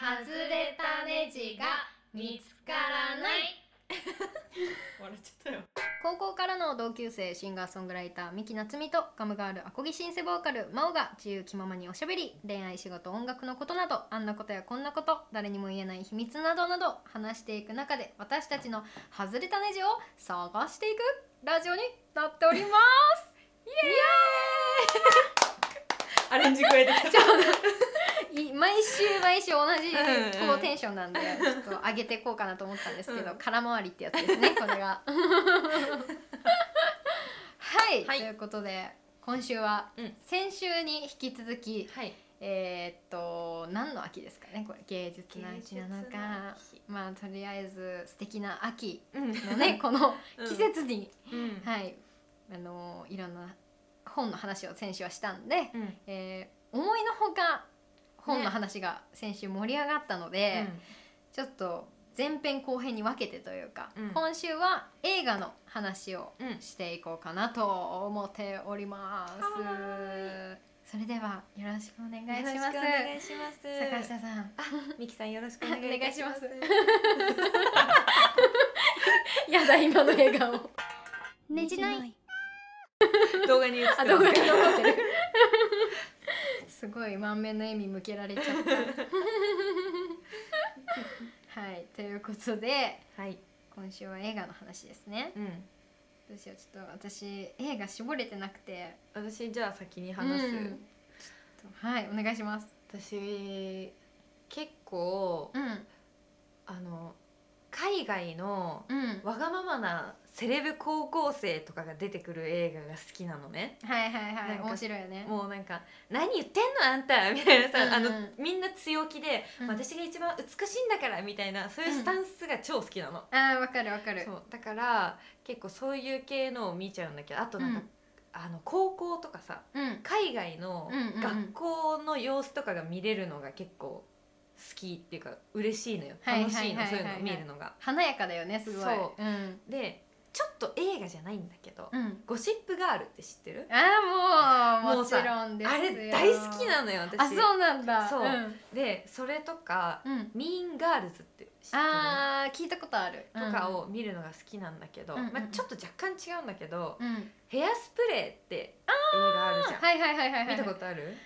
外れたネジが見つからない。笑っちゃったよ。高校からの同級生シンガーソングライター三木夏美とガムガールアコギシンセボーカル真央が自由気ままにおしゃべり恋愛仕事音楽のことなどあんなことやこんなこと誰にも言えない秘密などなど話していく。中で私たちの外れたネジを探していくラジオになっております。イエアレンジ加えてきたーイ い毎週毎週同じこうテンションなんでちょっと上げていこうかなと思ったんですけど、うん。空回りってやつですね これが。はい、はい。ということで今週はうん。先週に引き続き、はい。えーっと何の秋ですかねこれ。芸術の秋なのか。秋。まあとりあえず素敵な秋うん。のねこのうん 季節に、うん。はい。あのいろんな本の話を先週はしたんで、うん。えー思いのほか本の話が先週盛り上がったので、ちょっと前編後編に分けてというか、うん今週は映画の話をうんしていこうかなと思っておりますは。それではよろしくお願いしよろます。しくお願いします坂下さん、あ、ミキさんよろしくお願いします。やだ今の笑顔。ねじない。動画に映ってますあ動画に残ってる。すごい満面の笑み向けられちゃった。はいということではい。今週は映画の話ですね。うん。どうしようちょっと私映画絞れてなくて私じゃあ先に話す。うんはいお願いします。私結構うんあの海外のうんわがままなセレブ高校生とかが出てくる映画が好きなのね。はいはいはない面白いよね。もうなんか「何言ってんのあんた」みたいなさ、うんうんあのみんな強気で、うん私が一番美しいんだからみたいなそういうスタンスが超好きなの。あーわかるわかる。そうだから結構そういう系のを見ちゃうんだけどあとなんか、うんあの高校とかさうん海外のうんうんうん学校の様子とかが見れるのが結構好きっていうか嬉しいのよはい楽しいのそういうのを見るのが。華やかだよねすごい。そうんでちょっと映画じゃないんだけど「うん。ゴシップガール」って知ってる？あーもうもちろんですよ。あれ大好きなのよ私。あそうなんだ。そうんでそれとかうん「ミーンガールズ」って知ってる？あー聞いたことある。とかを見るのが好きなんだけど、うんうんうんまあ、ちょっと若干違うんだけどうん。うん。「ヘアスプレー」って映画あるじゃん。はいはいはいはいはい。見たことある？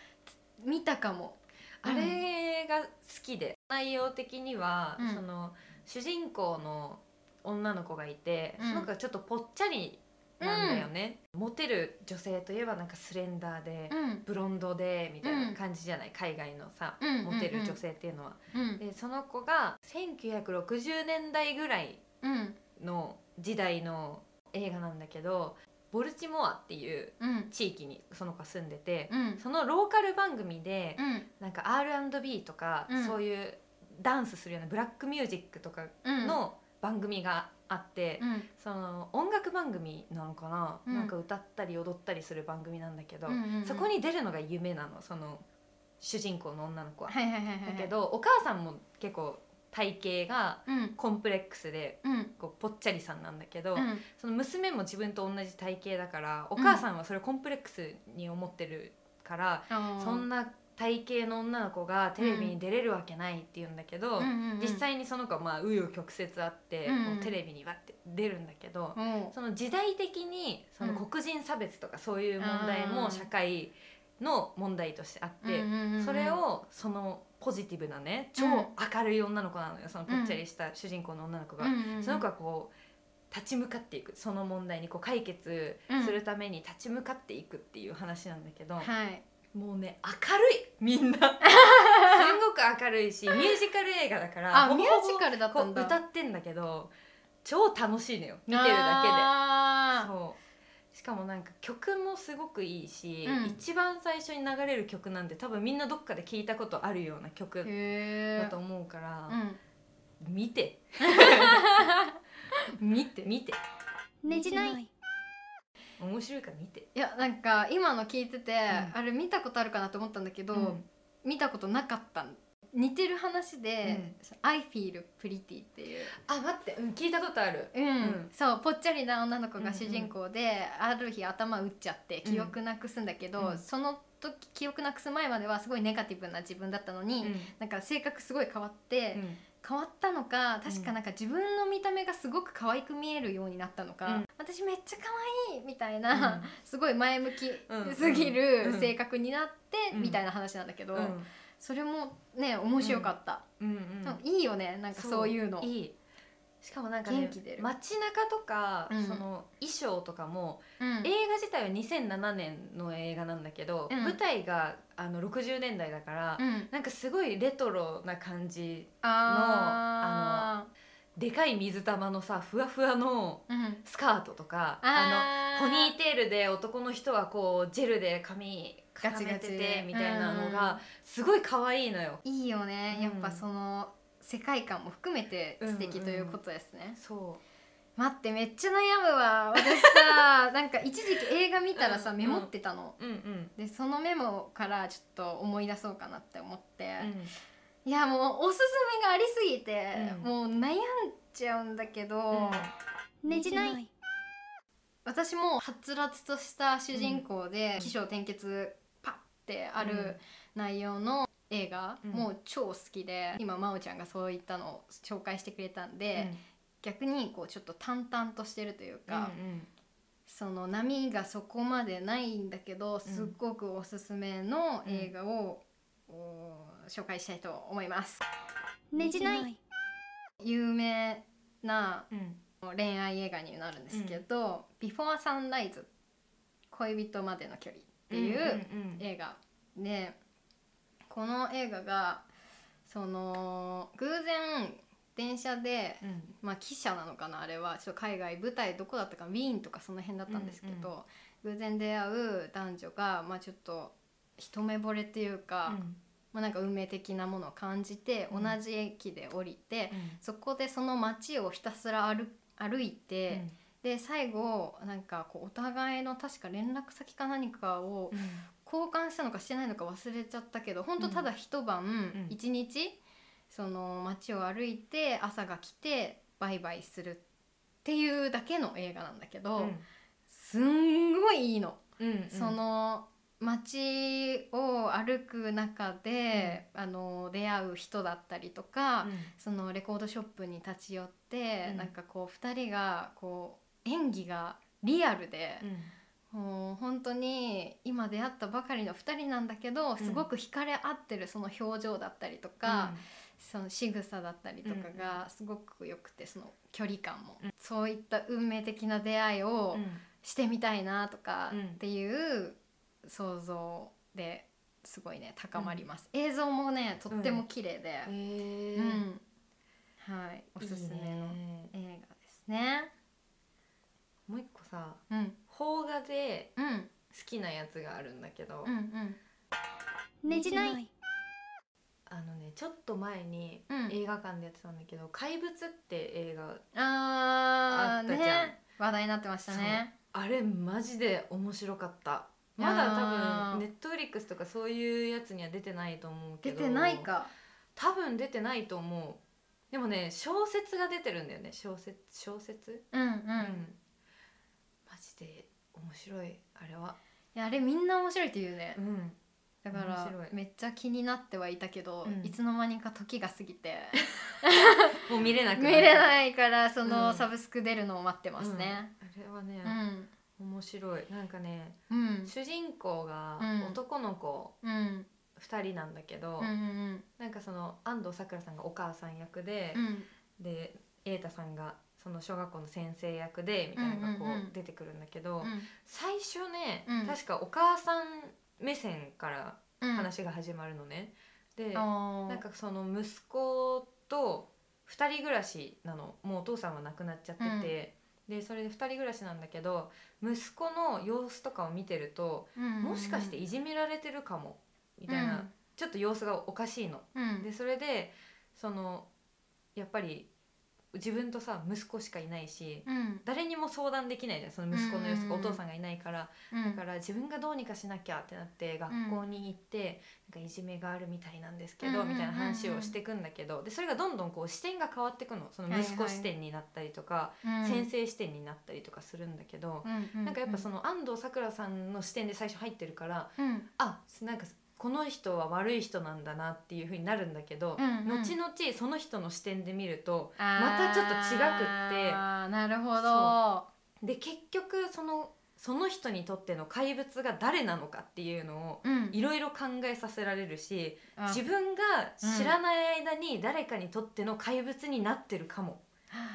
見たかも。あれが好きで内容的には、うんその主人公の女の子がいて、うんその子がちょっとぽっちゃりなんだよね、モテる女性といえばなんかスレンダーで、うん。ブロンドでみたいな感じじゃない、海外のさ、うんモテる女性っていうのは。うん。でその子が1960年代ぐらいうん。の時代の映画なんだけどボルチモアっていううん。地域にその子が住んでて、うん。そのローカル番組で、うん。なんか R&B とか、うんそういうダンスするようなブラックミュージックとかうん。の番組があって、うん。その音楽番組なのかな、うんなんか歌ったり踊ったりする番組なんだけど、うんうんうんそこに出るのが夢なのその主人公の女の子は。はいはいはいはい。だけ。どお母さんも結構体型がうん。コンプレックスでうん。こうぽっちゃりさんなんだけど、うん。その娘も自分と同じ体型だからお母さんはそれをコンプレックスに思ってるから、そんな体型の女の子がテレビに出れるわけないって言うんだけど、うん。うんうん実際にその子はまあ紆余曲折あって、うんうテレビにわって出るんだけど、うん。その時代的にそのうん黒人差別とかそういう問題も社会の問題としてあって、うんうんうんうん。それをそのポジティブなね超うん明るい女の子なのよそのぽっちゃりした主人公の女の子が。うんうんうん。その子はこう立ち向かっていくその問題にこう解決するために立ち向かっていくっていう話なんだけど、はいもうね明るいみんな。すんごく明るいし ミュージカル映画だからあミュージカルだったんだ。歌ってんだけど超楽しいのよ見てるだけで。あそう。しかもなんか曲もすごくいいし、うん。一番最初に流れる曲なんて多分みんなどっかで聞いたことあるような曲だと思うから、うん。見て。見て見て。ねじない面白いから見て、いやなんか今の聞いてて、ん。あれ見たことあるかなと思ったんだけど、うん。見たことなかった似てる話で「I feel pretty」っていう、あ待って、うん、聞いたことある。うん。うん。そうぽっちゃりな女の子が主人公で、ある日頭打っちゃって記憶なくすんだけど、うん。その時記憶なくす前まではすごいネガティブな自分だったのに、うん。なんか性格すごい変わって、うん変わったのか確かなんか自分の見た目がすごく可愛く見えるようになったのか、うん。私めっちゃ可愛いみたいな、すごい前向きうん。すぎうんる性格になって、うん。みたいな話なんだけど、うん。それもね面白かった、うん。うん。いいよねなんかそういうの。いいしかもなんかね元気出る。街中とか、うん。その衣装とかも、うん。映画自体は2007年の映画なんだけど、うん。舞台があの60年代だから、うん。なんかすごいレトロな感じあでかい水玉のさふわふわのーうん。スカートとかあのポニーテールで男の人はこうジェルで髪固めててみたいなのうん。がすごい可愛いのよ。いいよね。うんやっぱその世界観も含めて素敵ということですね、そ待ってめっちゃ悩むわ。私さ なんか一時期映画見たらさうんメモってたの、う。うんうん。でそのメモからちょっと思い出そうかなって思って、うん。いやもうおすすめがありすぎて、うん。もう悩んじゃうんだけど、ねじない。私もはつらつとした主人公でうん。起承転結パッてある内容の映画、うん。もう超好きで今真央ちゃんがそういったのを紹介してくれたんで、逆にこうちょっと淡々としてるというか、その波がそこまでないんだけどすっごくおすすめの映画を、お紹介したいと思います。ねじない。有名なうん。うん恋愛映画になるんですけど「ビフォーサンライズ恋人までの距離」っていううん。映画でこの映画がその偶然電車でうん。まあ記者なのかなあれは。ちょっと海外舞台どこだったかウィーンとかその辺だったんですけど、偶然出会う男女がまあちょっと一目惚れっていうか、まあ、なんか運命的なものを感じて同うん。じ駅で降りて、うん。そこでその街をひたすら歩歩いて、で最後なんかこうお互いの確か連絡先か何かをうん交換したのかしてないのか忘れちゃったけど本当ただ一晩ん。一、日その街を歩いて朝が来てバイバイするっていうだけの映画なんだけど、すんごいいいの。うんうん。その街を歩く中で、あの出会う人だったりとか、そのレコードショップに立ち寄って、うん。なんかこう2人がこう演技がリアルで、もう本当に今出会ったばかりの2人なんだけどすごく惹かれ合ってるその表情だったりとか、その仕草だったりとかがすごく良くてその距離感も、うん。そういった運命的な出会いをしてみたいなとかうんっていう想像ですごいね高まります、映像もねとっても綺麗で、へうん。はい。おすすめの映画ですね。もう一個さうん邦画でうん。好きなやつがあるんだけど、うんうん。ねじない。あのねちょっと前にうん。映画館でやってたんだけど「怪物」って映画あーあったじゃん。ね。話題になってましたね。あれマジで面白かった。まだ多分ネットフリックスとかそういうやつには出てないと思うけど。出てないか。多分出てないと思う。でもね小説が出てるんだよね。小説小説？うんうん。うんマジで面白いあれは。いやあれみんな面白いって言うね。うん。だから面白い。めっちゃ気になってはいたけど、うん。いつの間にか時が過ぎて。もう見れなく見れいないからその、うん。サブスク出るのを待ってますね。あれはねう、ん。面白い。なんかねうん。主人公がうん。男の子うん。2人なんだけど、うんうん。なんかその安藤サクラさんがお母さん役でう、ん。で瑛太さんがその小学校の先生役でみたいなのがこう出てくるんだけど、うん。最初ね、うん。確かお母さん目線からうん。話が始まるのね。でなんかその息子と2人暮らしなの。もうお父さんは亡くなっちゃってて、でそれで2人暮らしなんだけど息子の様子とかを見てると、うんもしかしていじめられてるかもみたいな、ちょっと様子がおかしいの。うん。でそれでそのやっぱり自分とさ息子しかいないしうん。誰にも相談できないじゃんその息子の様子がうんうんうん。お父さんがいないから。うん。だから自分がどうにかしなきゃってなって学校に行って、なんかいじめがあるみたいなんですけど、うんうんうんうん。みたいな話をしていくんだけどでそれがどんどんこう視点が変わっていくのその息子視点になったりとか、うん。先生視点になったりとかするんだけど、うん。なんかやっぱその安藤サクラさんの視点で最初入ってるからうん。あなんかこの人は悪い人なんだなっていう風になるんだけど、うんうん。後々その人の視点で見るとまたちょっと違くって。なるほど。で結局そのその人にとっての怪物が誰なのかっていうのをうん。いろいろ考えさせられるしあ。自分が知らない間に誰かにとっての怪物になってるかも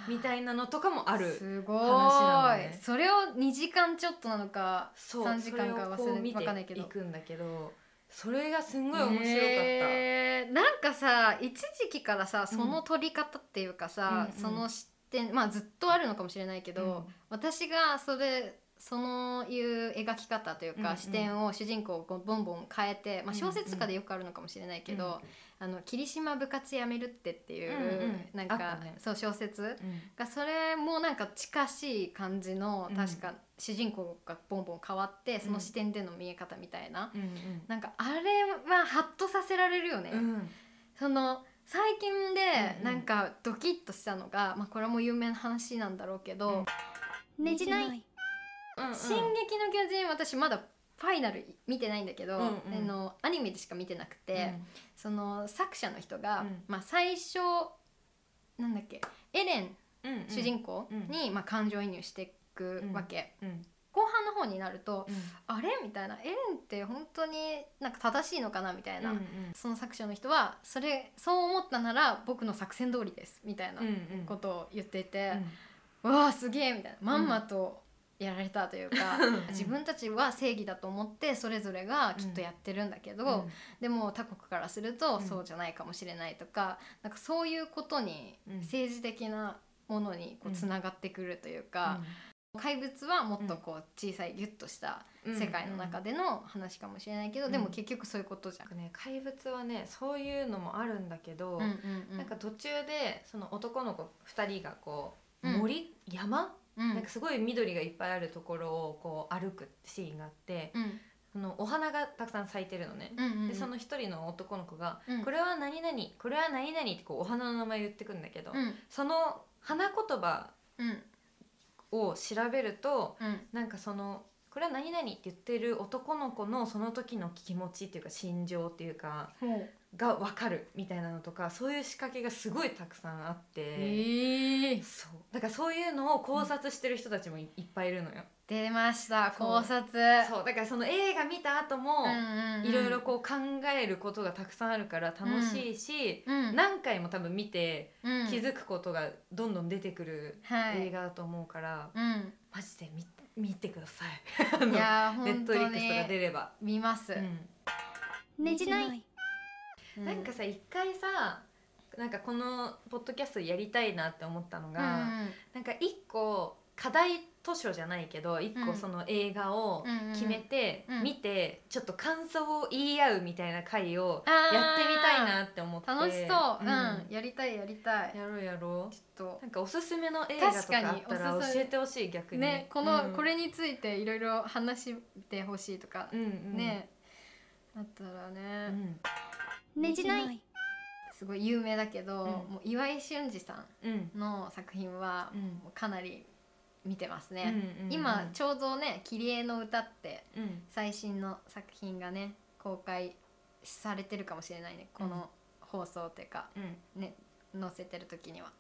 みたいなのとかもあるすごい、話なのね。それを2時間ちょっとなのかそう3時間か忘れわかんないけど。ていくんだけどそれがすんごい面白かった。なんかさ一時期からさその撮り方っていうかさ、うんうん。その視点まあずっとあるのかもしれないけど、うん。私がそれそのいう描き方というか、うんうん。視点を主人公をボンボン変えて、まあ、うんうん。小説とかでよくあるのかもしれないけど「あの霧島部活やめるって」っていう、うなんか、そう小説うん。がそれもなんか近しい感じのうん。確か主人公がボンボン変わってその視点での見え方みたいな、うんなんかあれはハッとさせられるよね。その最近でなんかドキッとしたのが、まあ、これも有名な話なんだろうけど「ねじない。進撃の巨人」私まだファイナル見てないんだけど、うんうん。あのアニメでしか見てなくて、その作者の人が、うん。まあ、最初なんだっけエレンうんうん。主人公に、まあ、感情移入していくわけ、うん。後半の方になるとうん。あれ？みたいな。エレンって本当になんか正しいのかな？みたいな、うんうん。その作者の人はそれそう思ったなら僕の作戦通りです。みたいなうんうん。ことを言っていてう、ん。わあすげえみたいな。まんまとやられたというか、うん。自分たちは正義だと思ってそれぞれがきっとやってるんだけど、でも他国からするとうん。そうじゃないかもしれないとか、なんかそういうことにうん。政治的なものにこううんつながってくるというか、怪物はもっとこう小さいギュッとしたうん。世界の中での話かもしれないけど、うん。でも結局そういうことじゃん。ね怪物はねそういうのもあるんだけど、うんうんうん。なんか途中でその男の子2人がこううん。森、山、うん。なんかすごい緑がいっぱいあるところをこう歩くシーンがあってうん。そのお花がたくさん咲いてるのね。うんうんうん。でその一人の男の子が、うん。これは何々これは何々ってこうお花の名前言ってくんだけど、うん。その花言葉うん。を調べるとうん。なんかそのこれは何々って言ってる男の子のその時の気持ちっていうか心情っていうかが分かるみたいなのとかそういう仕掛けがすごいたくさんあって、ええそう。だからそういうのを考察してる人たちもいいっぱいいるのよ。出ました。考察。そう。だからその映画見た後もうんうんうんいろいろこう考えることがたくさんあるから楽しいし、うん。何回も多分見てうん。気づくことがどんどん出てくるはい。映画だと思うから、うん。マジで見見てください。いやー ネットリックスとかに出れば。見ます、うん。ねじないうなんかさ一回さなんかこのポッドキャストやりたいなって思ったのが、うんなんか一個課題図書じゃないけど一うん。個その映画をうん決めて、うん。見てちょっと感想を言い合うみたいな回をやってみたいなって思って。楽しそう、うん。ん。やりたいやりたい。やろうやろちょっうなんかおすすめの映画とかあったら教えてほしい逆とに。ねこの、うん。これについていろいろ話してほしいとか、うんうん。ね。あったらね、うんねじない。すごい有名だけど、うん。もう岩井俊二さうん。んの作品はかなり見てますね、うんうんうん。今ちょうどね「キリエの歌」ってうん。最新の作品がね公開されてるかもしれないね。この放送っていうか、うん。ね載せてる時には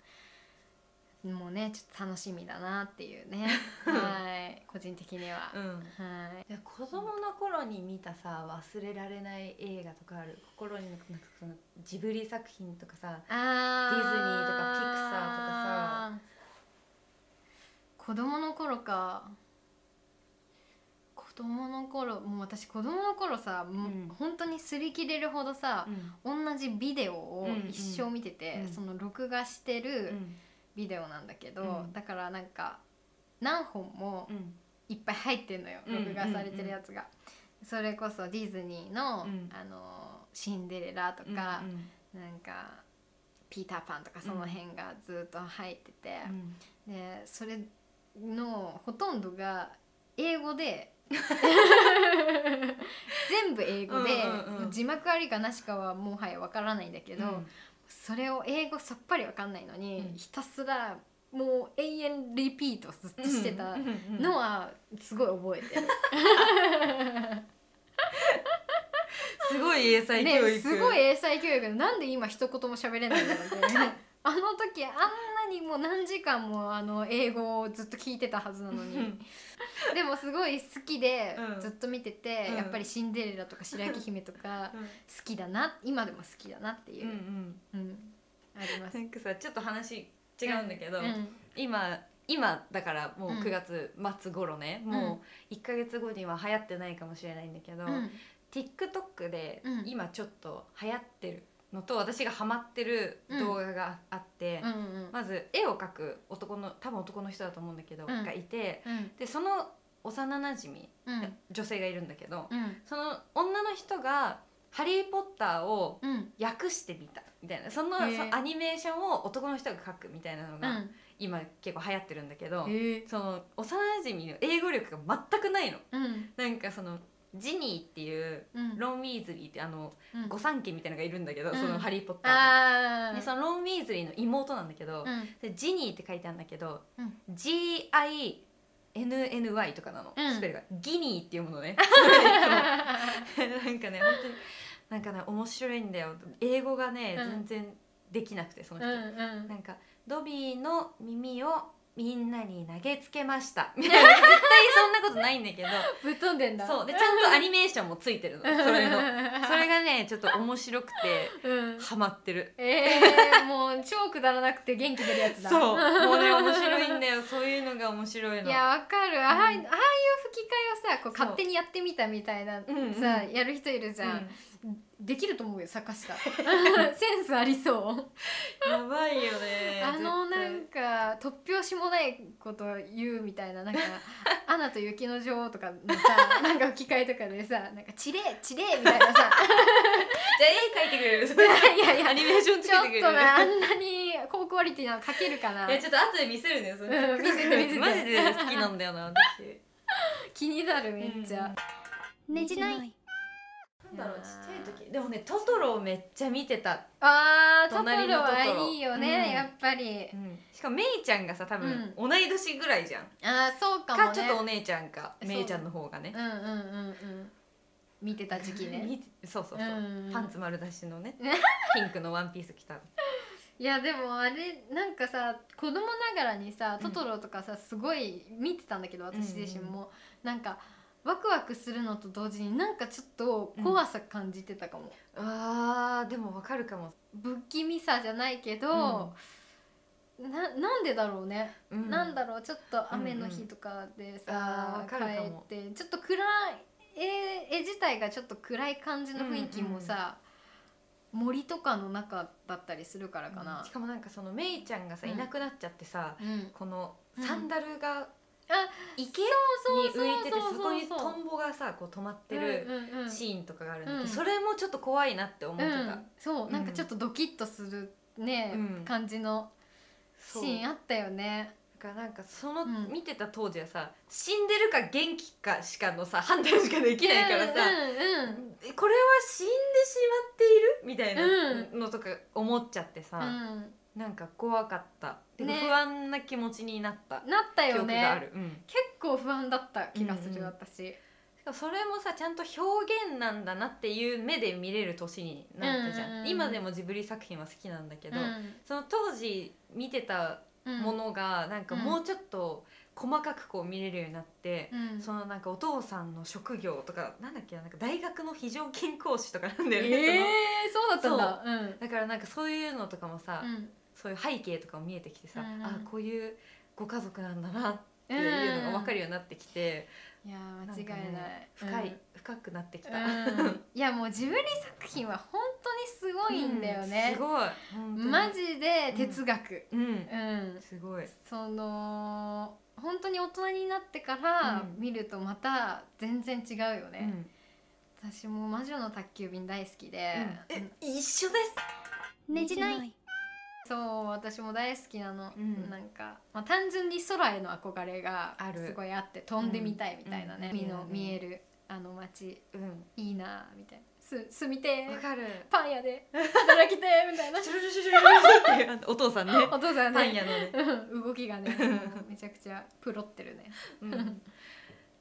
もうねちょっと楽しみだなっていうね。はい。個人的には、うん。はい。子供の頃に見たさ忘れられない映画とかある？心になんかそのジブリ作品とかさディズニーとかピクサーとか子供の頃か。子供の頃もう私子供の頃さ、もううん。本当に擦り切れるほどさ、同じビデオをうんうん。一生見てて、うん。その録画してうるんビデオなんだけど、うん。だからなんか何本もうん。いっぱい入ってんのよ、うん録画されてるやつが。それこそディズニーの,、うん。あのシンデレラとか、なんかピーター・パンとかその辺がずっと入ってて、うん。でそれのほとんどが英語で。全部英語で、うんうんうん。字幕ありかなしかはもはやわからないんだけど、うんそれを英語さっぱりわかんないのに、うん。ひたすらもう永遠リピートずっとしてたうんうんうんのはすごい覚えてる。すごい英才教育、ね、すごい英才教育。でなんで今一言も喋れないんだろうってあの時あんなにもう何時間もあの英語をずっと聞いてたはずなのに。でもすごい好きでうん。ずっと見てて、うん。やっぱりシンデレラとか白雪姫とか好きだな今でも好きだなっていう。う、んうん。うん。あります。なんかさちょっと話違うんだけど、うん。今今だからもううん。9月末頃ね、ん。もう1ヶ月後には流行ってないかもしれないんだけど、うん。TikTok でうん。今ちょっと流行ってるのと私がハマってる動画があって、うんうん。まず絵を描く男の多分男の人だと思うんだけど、うん。がいてうん。でその幼なじみ、うん。女性がいるんだけど、うん。その女の人が「ハリー・ポッター」をうん。訳してみたみたいなそのそのアニメーションを男の人が描くみたいなのがうん。今結構流行ってるんだけど、その幼なじみの英語力が全くないの。うん。なんかそのジニーっていううん。ロン・ウィーズリーってあのうん。御三家みたいなのがいるんだけど、うん。その「ハリー・ポッターあの」でそのロン・ウィーズリーの妹なんだけど、うん。でジニーって書いてあるんだけど、うん。GINNY とかなの、うん。スペルが。ギニーっていうものね。なんかね本当になんかね面白いんだよ。英語がね、うん。全然できなくてそのうん人、うん。なんかドビーの耳をみんなに投げつけました。み たいな絶対そんなことないんだけど。ぶっ飛んでんだ。そう。でちゃんとアニメーションもついてるの。それの。それがねちょっと面白くてうん。ハマってる。えー、もう超くだらなくて元気出るやつだ。そう。もうね面白いんだよ。そういうのが面白いの。いやわかる。ああ,、ああいう吹き替えをさこう。勝手にやってみたみたいな、うんうん。さやる人いるじゃん、うんできると思うよ坂下 センスありそう。やばいよねあのな絶んか突拍子もないこと言うみたいななんか「アナと雪の女王」とかのさ なんか吹き替えとかでさ「なんかチレチレ」みたいなさ。対じゃあ絵描いてくれる？いやいやいや。アニメーションつちょっけてくれる？となあんなに高クオリティなの描けるかな。いやちょっと後で見せるねそれ、うん見せて見せて。マジで好きなんだよな私。気になるめっちゃ、ねじないなんだろうちっちゃい時。でもねトトロめっちゃ見てた、あートトロ。はいいよね、うん。やっぱり。しかもメイちゃんがさ多分同い年ぐらいじゃん、あーそうかもね。かちょっとお姉ちゃんかそう。メイちゃんの方がね。うんうんうんうん。見てた時期ね。そうそうそう、うんパンツ丸出しのねね ピンクのワンピース着たいやでもあれなんかさ子供ながらにさトトロとかさすごい見てたんだけど私自身も、なんかワクワクするのと同時になんかちょっと怖さ感じてたかも、あーでもわかるかも、不気味さじゃないけど、ななんでだろうね、うん。なんだろうちょっと雨の日とかでうんうん帰ってちょっと暗い絵絵自体がちょっと暗い感じの雰囲気もさ、森とかの中だったりするからかな。し。かもなんかそのメイちゃんがさうん。いなくなっちゃってさ、うん。このうん。サンダルがあ池に浮いててそうそう。そこにトンボがさこう止まってるうんうんうん。シーンとかがあるんだけど、うん。それもちょっと怖いなって思ってた、うん、そう。なんかちょっとドキッとするね、うん。感じのシーンあったよね。なんかそのうん。見てた当時はさ死んでるか元気かしかのさ判断しかできないからさ、うんうんえこれは死んでしまっている？みたいなのとか思っちゃってさ、うん。なんか怖かった不安な気持ちになったなった記よねうん。結構不安だった気がする、うんうん私。それもさちゃんと表現なんだなっていう目で見れる年になったじゃん,、うんうんうん今でもジブリ作品は好きなんだけど、うん。その当時見てたうんものがなんかもうちょっと細かくこう見れるようになって、うん。そのなんかお父さんの職業とかなんだっけななんか大学の非常勤講師とかなんだよね、えー、そうだったんだ。うん。だからなんかそういうのとかもさ、うんそういう背景とかも見えてきてさ、うんうん。あこういうご家族なんだなっていうのが分かるようになってきて、いやー間違いない。ね深い、深くなってきた、うん。いやもうジブリ作品は本当にすごいんだよね。うんす。ごいマジで哲学。うん。うん。すごい。その本当に大人になってからうん。見るとまた全然違うよね、うん。私も魔女の宅急便大好きで、え一緒です。ねじないそう私も大好きなの、うん。なんか、まあ、単純に空への憧れがある。すごいあって飛んでみたいみたいなね、うん。海のうん見えるあの街。うん。いいなみたいな。す住みてー。わかる。パン屋で働きてー みたいな。お父さんねお父さんねパン屋のねうん動きがねめちゃくちゃプロってるねうん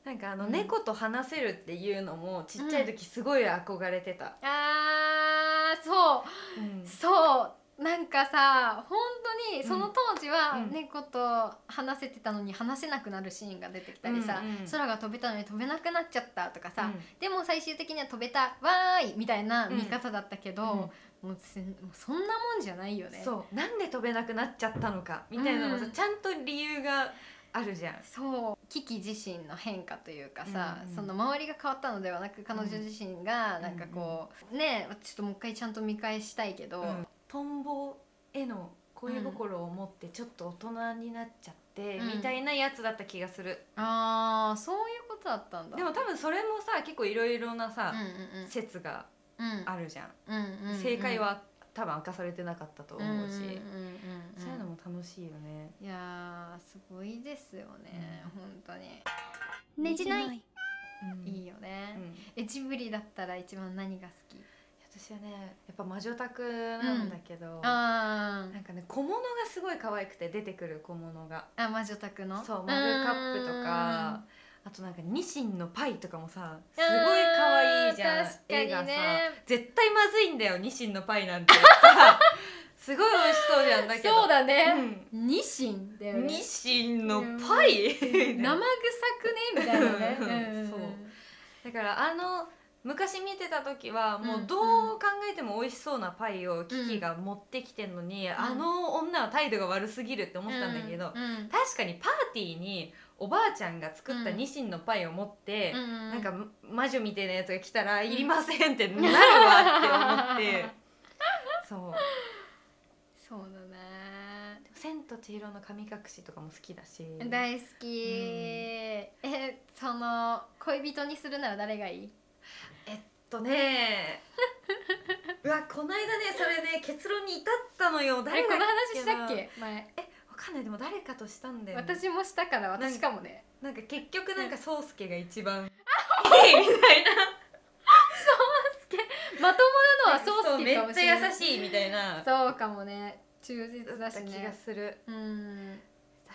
なんかあのうん猫と話せるっていうのもちっちゃい時すごい憧れてた、あーそううんそうなんかさ本当にその当時はうん。猫と話せてたのに話せなくなるシーンが出てきたりさ、うんうん空が飛べたのに飛べなくなっちゃったとかさ、うん。でも最終的には飛べたわーいみたいな見方だったけど、もうせんもうそんなもんじゃないよね。そう。なんで飛べなくなっちゃったのかみたいなのもちゃんと理由があるじゃん。そう。キキ自身の変化というかさ、うんうんその周りが変わったのではなく彼女自身がなんかこう、ねちょっともう一回ちゃんと見返したいけど、うんトンボへの恋心を持ってちょっと大人になっちゃって、うん。みたいなやつだった気がする、あーそういうことだったんだ。でも多分それもさ結構いろいろなさ、うんうんうん。説がうん。あるじゃん、うんうんうん正解は多分明かされてなかったと思うし、んんんんそういうのも楽しいよね、いやーすごいですよね、本当に。ねじない。いいようね、ん。えジブリだったら一番何が好き？私はねやっぱ魔女宅なんだけど、あなんかね小物がすごい可愛くて出てくる小物が。ーあ魔女宅の？そうマグカップとかあとなんかニシンのパイとかもさすごい可愛いじゃん確かに絵がさ。ね絶対まずいんだよニシンのパイなんて。さ すごい美味しそうじゃんだけど。そうだね、うん。ニシンだよね。ニシンのパイ？生臭くね？みたいなね、う。ん。そうだからあの昔見てた時はもうん。うどう考えても美味しそうなパイをキキが持ってきてんのに、あの女は態度が悪すぎるって思ってたんだけど、うんうん確かにパーティーにおばあちゃんが作ったニシンのパイを持って、うんなんか魔女みたいなやつが来たら「いりません」ってなるわって思って。そう。そうだね「千と千尋の神隠し」とかも好きだし。大好き、えその恋人にするなら誰がいい？えっとね うわこの間ねそれね結論に至ったのよ。あれこの話したっなけ？前。わかんない。でも誰かとしたんだよね、私もしたから私かもね。なんか結局なんか宗介が一番 いいみたいな。まともなのはそう好きめかもしれない。っちゃ優しいみたいな。そうかもね。忠実だしだった気がねする。うん。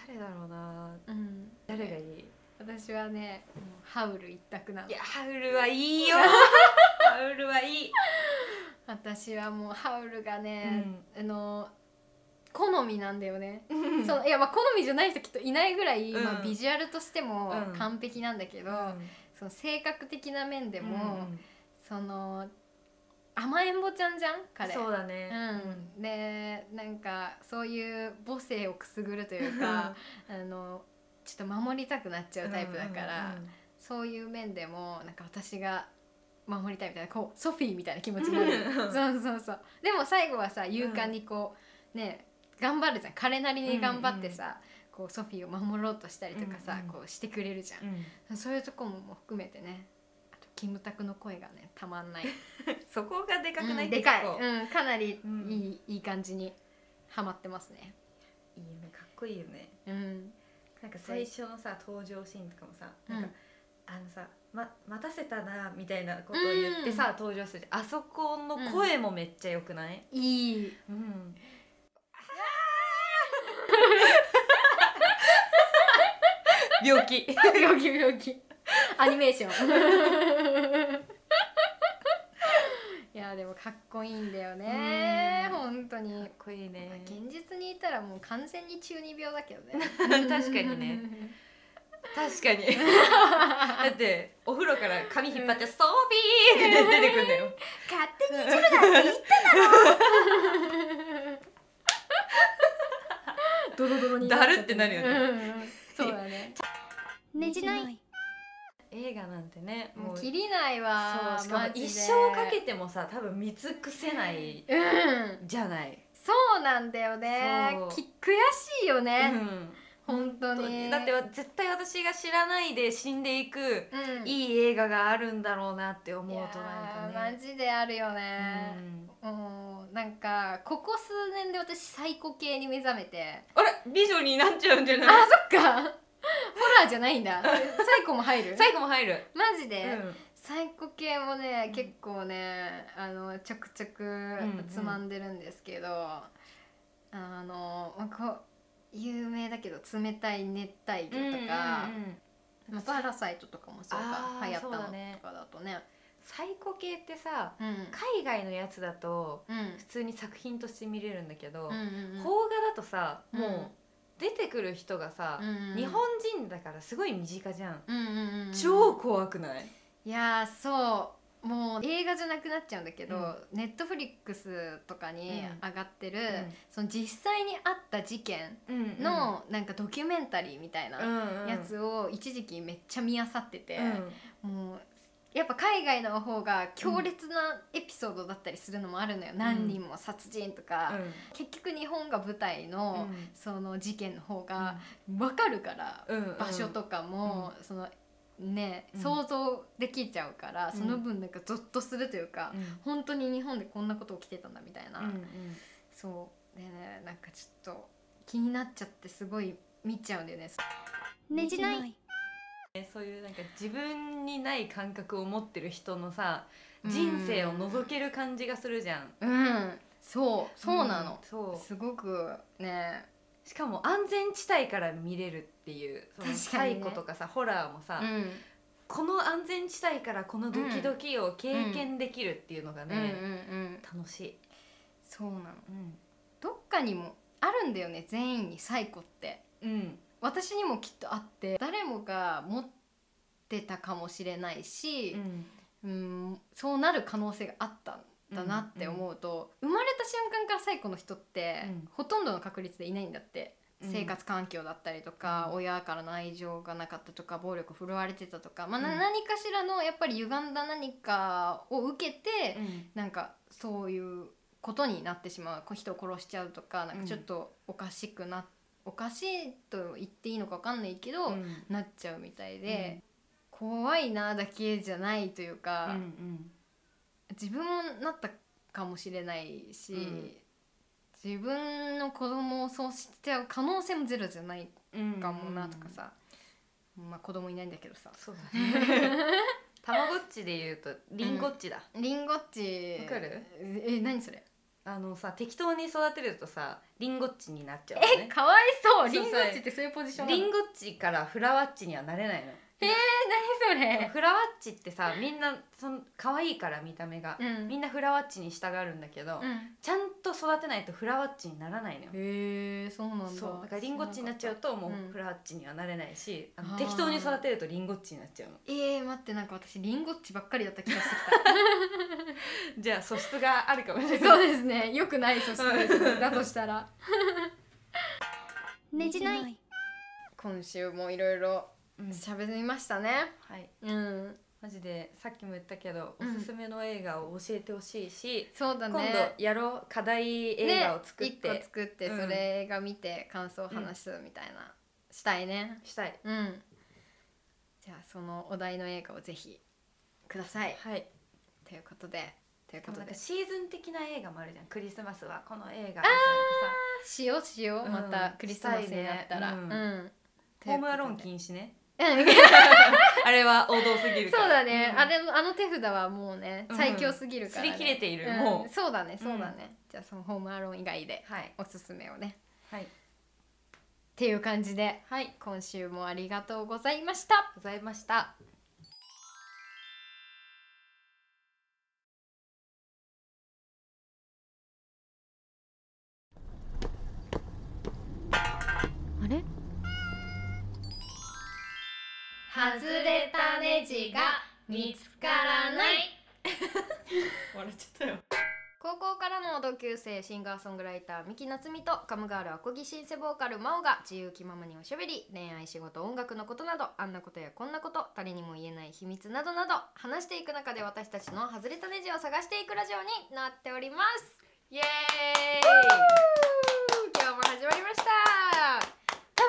誰だろうな。うん。誰がいい？私はねハウル一択なの。いやハウルはいいよ。ハウルはいい、私はもうハウルがね、あの好みなんだよね、うん。そのいやまあ好みじゃない人きっといないぐらい、うん。まあ、ビジュアルとしてもうん。完璧なんだけど、うん。その性格的な面でも、うんその甘えん坊ちゃんじゃん？彼。そうだね。うん、でなんかそういう母性をくすぐるというか あのちょっと守りたくなっちゃうタイプだから、そういう面でもなんか私が守りたいみたいなこうソフィーみたいな気持ちになる。うん。そうそうそう。でも最後はさ勇敢にこう、ね頑張るじゃん。彼なりに頑張ってさ、こうソフィーを守ろうとしたりとかさ、うんうんこうしてくれるじゃん。う、ん。そういうとこもも含めてね。あとキムタクの声がねたまんない。そこがでかくない、うんでかい、うん、かなりいい,、うん。いい感じにハマってますね。いいよねかっこいいよねうんなんか最初のさ登場シーンとかもさなんか、あのさ、ま、待たせたなみたいなことを言ってさ、登場するあそこの声もめっちゃ良くない、いい。うん。病気。病気病気。アニメーション。いやでもかっこいいんだよねにかっこいいまあね現実にいたらもう完全に中二病だけどね。確かにね。確かに。だってお風呂から髪引っ張って「ソフィー!」って出てくんだよ。勝手にいじるなって言ってたのドロドロにだるってなるよね。うんうん。そうだね。ねじない映画なんてねもう切りないわそうしかもマジで。一生かけてもさ多分見尽くせないうん。じゃない、そうなんだよね。そう。き悔しいようね、ん、本当に。だって絶対私が知らないで死んでいくうん。いい映画があるんだろうなって思うとなんーかね。マジであるよね。うん。もうなんかここ数年で私サイコ系に目覚めて。あれ？美女になっちゃうんじゃない？あそっか。ホラーじゃないんだ。サイコも入る？最後も入る、マジで、うん。サイコ系もね、うん。結構ねあのちょくちょくん。つまんでるんですけど、あのまあこう有名だけど「冷たい熱帯魚」とか「まあ、パラサイト」とかもそうか流行ったのとかだとね。サイコ系ってさうん。海外のやつだとうん。普通に作品として見れるんだけど、うんうんうん。邦画だとさもう出てくる人がさ、うんうん日本人だからすごい身近じゃん、うんうんうんうん。超怖くない、いやーそう。もう映画じゃなくなっちゃうんだけど、うん。ネットフリックスとかにうん。上がってる、ん。その実際にあった事件の、なんかドキュメンタリーみたいなやつを一時期めっちゃ見あさってて、うん。もうやっぱ海外の方が強烈なエピソードだったりするのもあるのよ、何人も殺人とか、結局日本が舞台の、うん。その事件の方が分かるから、うんうん。場所とかも、そのね、うん。想像できちゃうから、うん。その分なんかゾッとするというか、うん。本当に日本でこんなこと起きてたんだみたいな、うんうん。そう。でねなんかちょっと気になっちゃってすごい見ちゃうんだよね。ねじない。えそういうなんか自分にない感覚を持ってる人のさうん。人生を覗ける感じがするじゃん、うん。そう。そうなの。ん、そう。すごくね。しかも安全地帯から見れるっていうその確かにね。サイコとかさホラーもさ、うん。この安全地帯からこのドキドキを経験できるっていうのがうんうんね、うん。楽しい、そうなの。うん。どっかにもあるんだよね全員にサイコって。うん私にもきっとあって誰もが持ってたかもしれないし、うん、そうなる可能性があったんだなって思うと、生まれた瞬間からサイコの人って、うん。ほとんどの確率でいないんだって、うん。生活環境だったりとか、うん。親からの愛情がなかったとか暴力振るわれてたとか、まあなうん。何かしらのやっぱり歪んだ何かを受けて、うん。なんかそういうことになってしまう。人を殺しちゃうとかなんかちょっとおかしくな、おかしいと言っていいのか分かんないけど、うん。なっちゃうみたいで、怖いなだけじゃないというか、うん自分もなったかもしれないし、うん。自分の子供をそうしちゃう可能性もゼロじゃないうんかもなとかさ、まあ子供いないんだけどさ。そうだね。たまごっちで言うとりんごっちだ、リンゴっち。わかる？え何それ？あのさ適当に育てるとさりんごっちになっちゃうのね。かわいそう。リンゴっちってそういうポジションなの？りんごっちからフラワッチにはなれないの何それ？フラワッチってさみんなその可愛いから見た目が、うん。みんなフラワッチに従うんだけど、うん。ちゃんと育てないとフラワッチにならないのよ。へえそうなんだ。そう。だからリンゴっちになっちゃうともううん。フラワッチにはなれないし、あのあー。適当に育てるとリンゴっちになっちゃうの。えー、待ってなんか私リンゴっちばっかりだった気がしてき じゃあ素質があるかもしれたない。そうですね。よくない素質ですね。だとしたら。ねじない。今週もいろいろうん。喋りましたね。はい。うん。マジでさっきも言ったけど、うん。おすすめの映画を教えてほしいし、そうだね。今度やろう課題映画を作って、ね、一個作ってうん。それが見て感想を話すみたいな、したいね。したい。うん。じゃあそのお題の映画をぜひください。はい。ということでというで。もなんことでかシーズン的な映画もあるじゃんクリスマスは。この映画みたいなさ。しようしよう、うん。またクリスマスになったら、したいね。うん。ホームアローン禁止ねあれは王道すぎるそうだね、ん。あれあの手札はもうねうん。最強すぎるから、ね。擦り切れているう。ん。もうそうだねそうだね、じゃあそのホームアローン以外ではい。おすすめをね。はい。っていう感じではい。今週もありがとうございました。ございました外れたネジが見つからない。笑っちゃったよ。高校からの同級生シンガーソングライター三木夏美とカムガールアコギシンセボーカルマオが自由気ままにおしゃべり恋愛仕事音楽のことなどあんなことやこんなこと誰にも言えない秘密などなど話していく中で私たちの外れたネジを探していくラジオになっておりますイエーイ今日も始まりました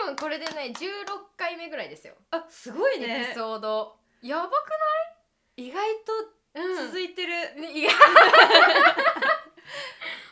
多分これでね16回目ぐらいですよ、あすごいエねピソード。やばく意外とない、うん。続いてる、ねいや。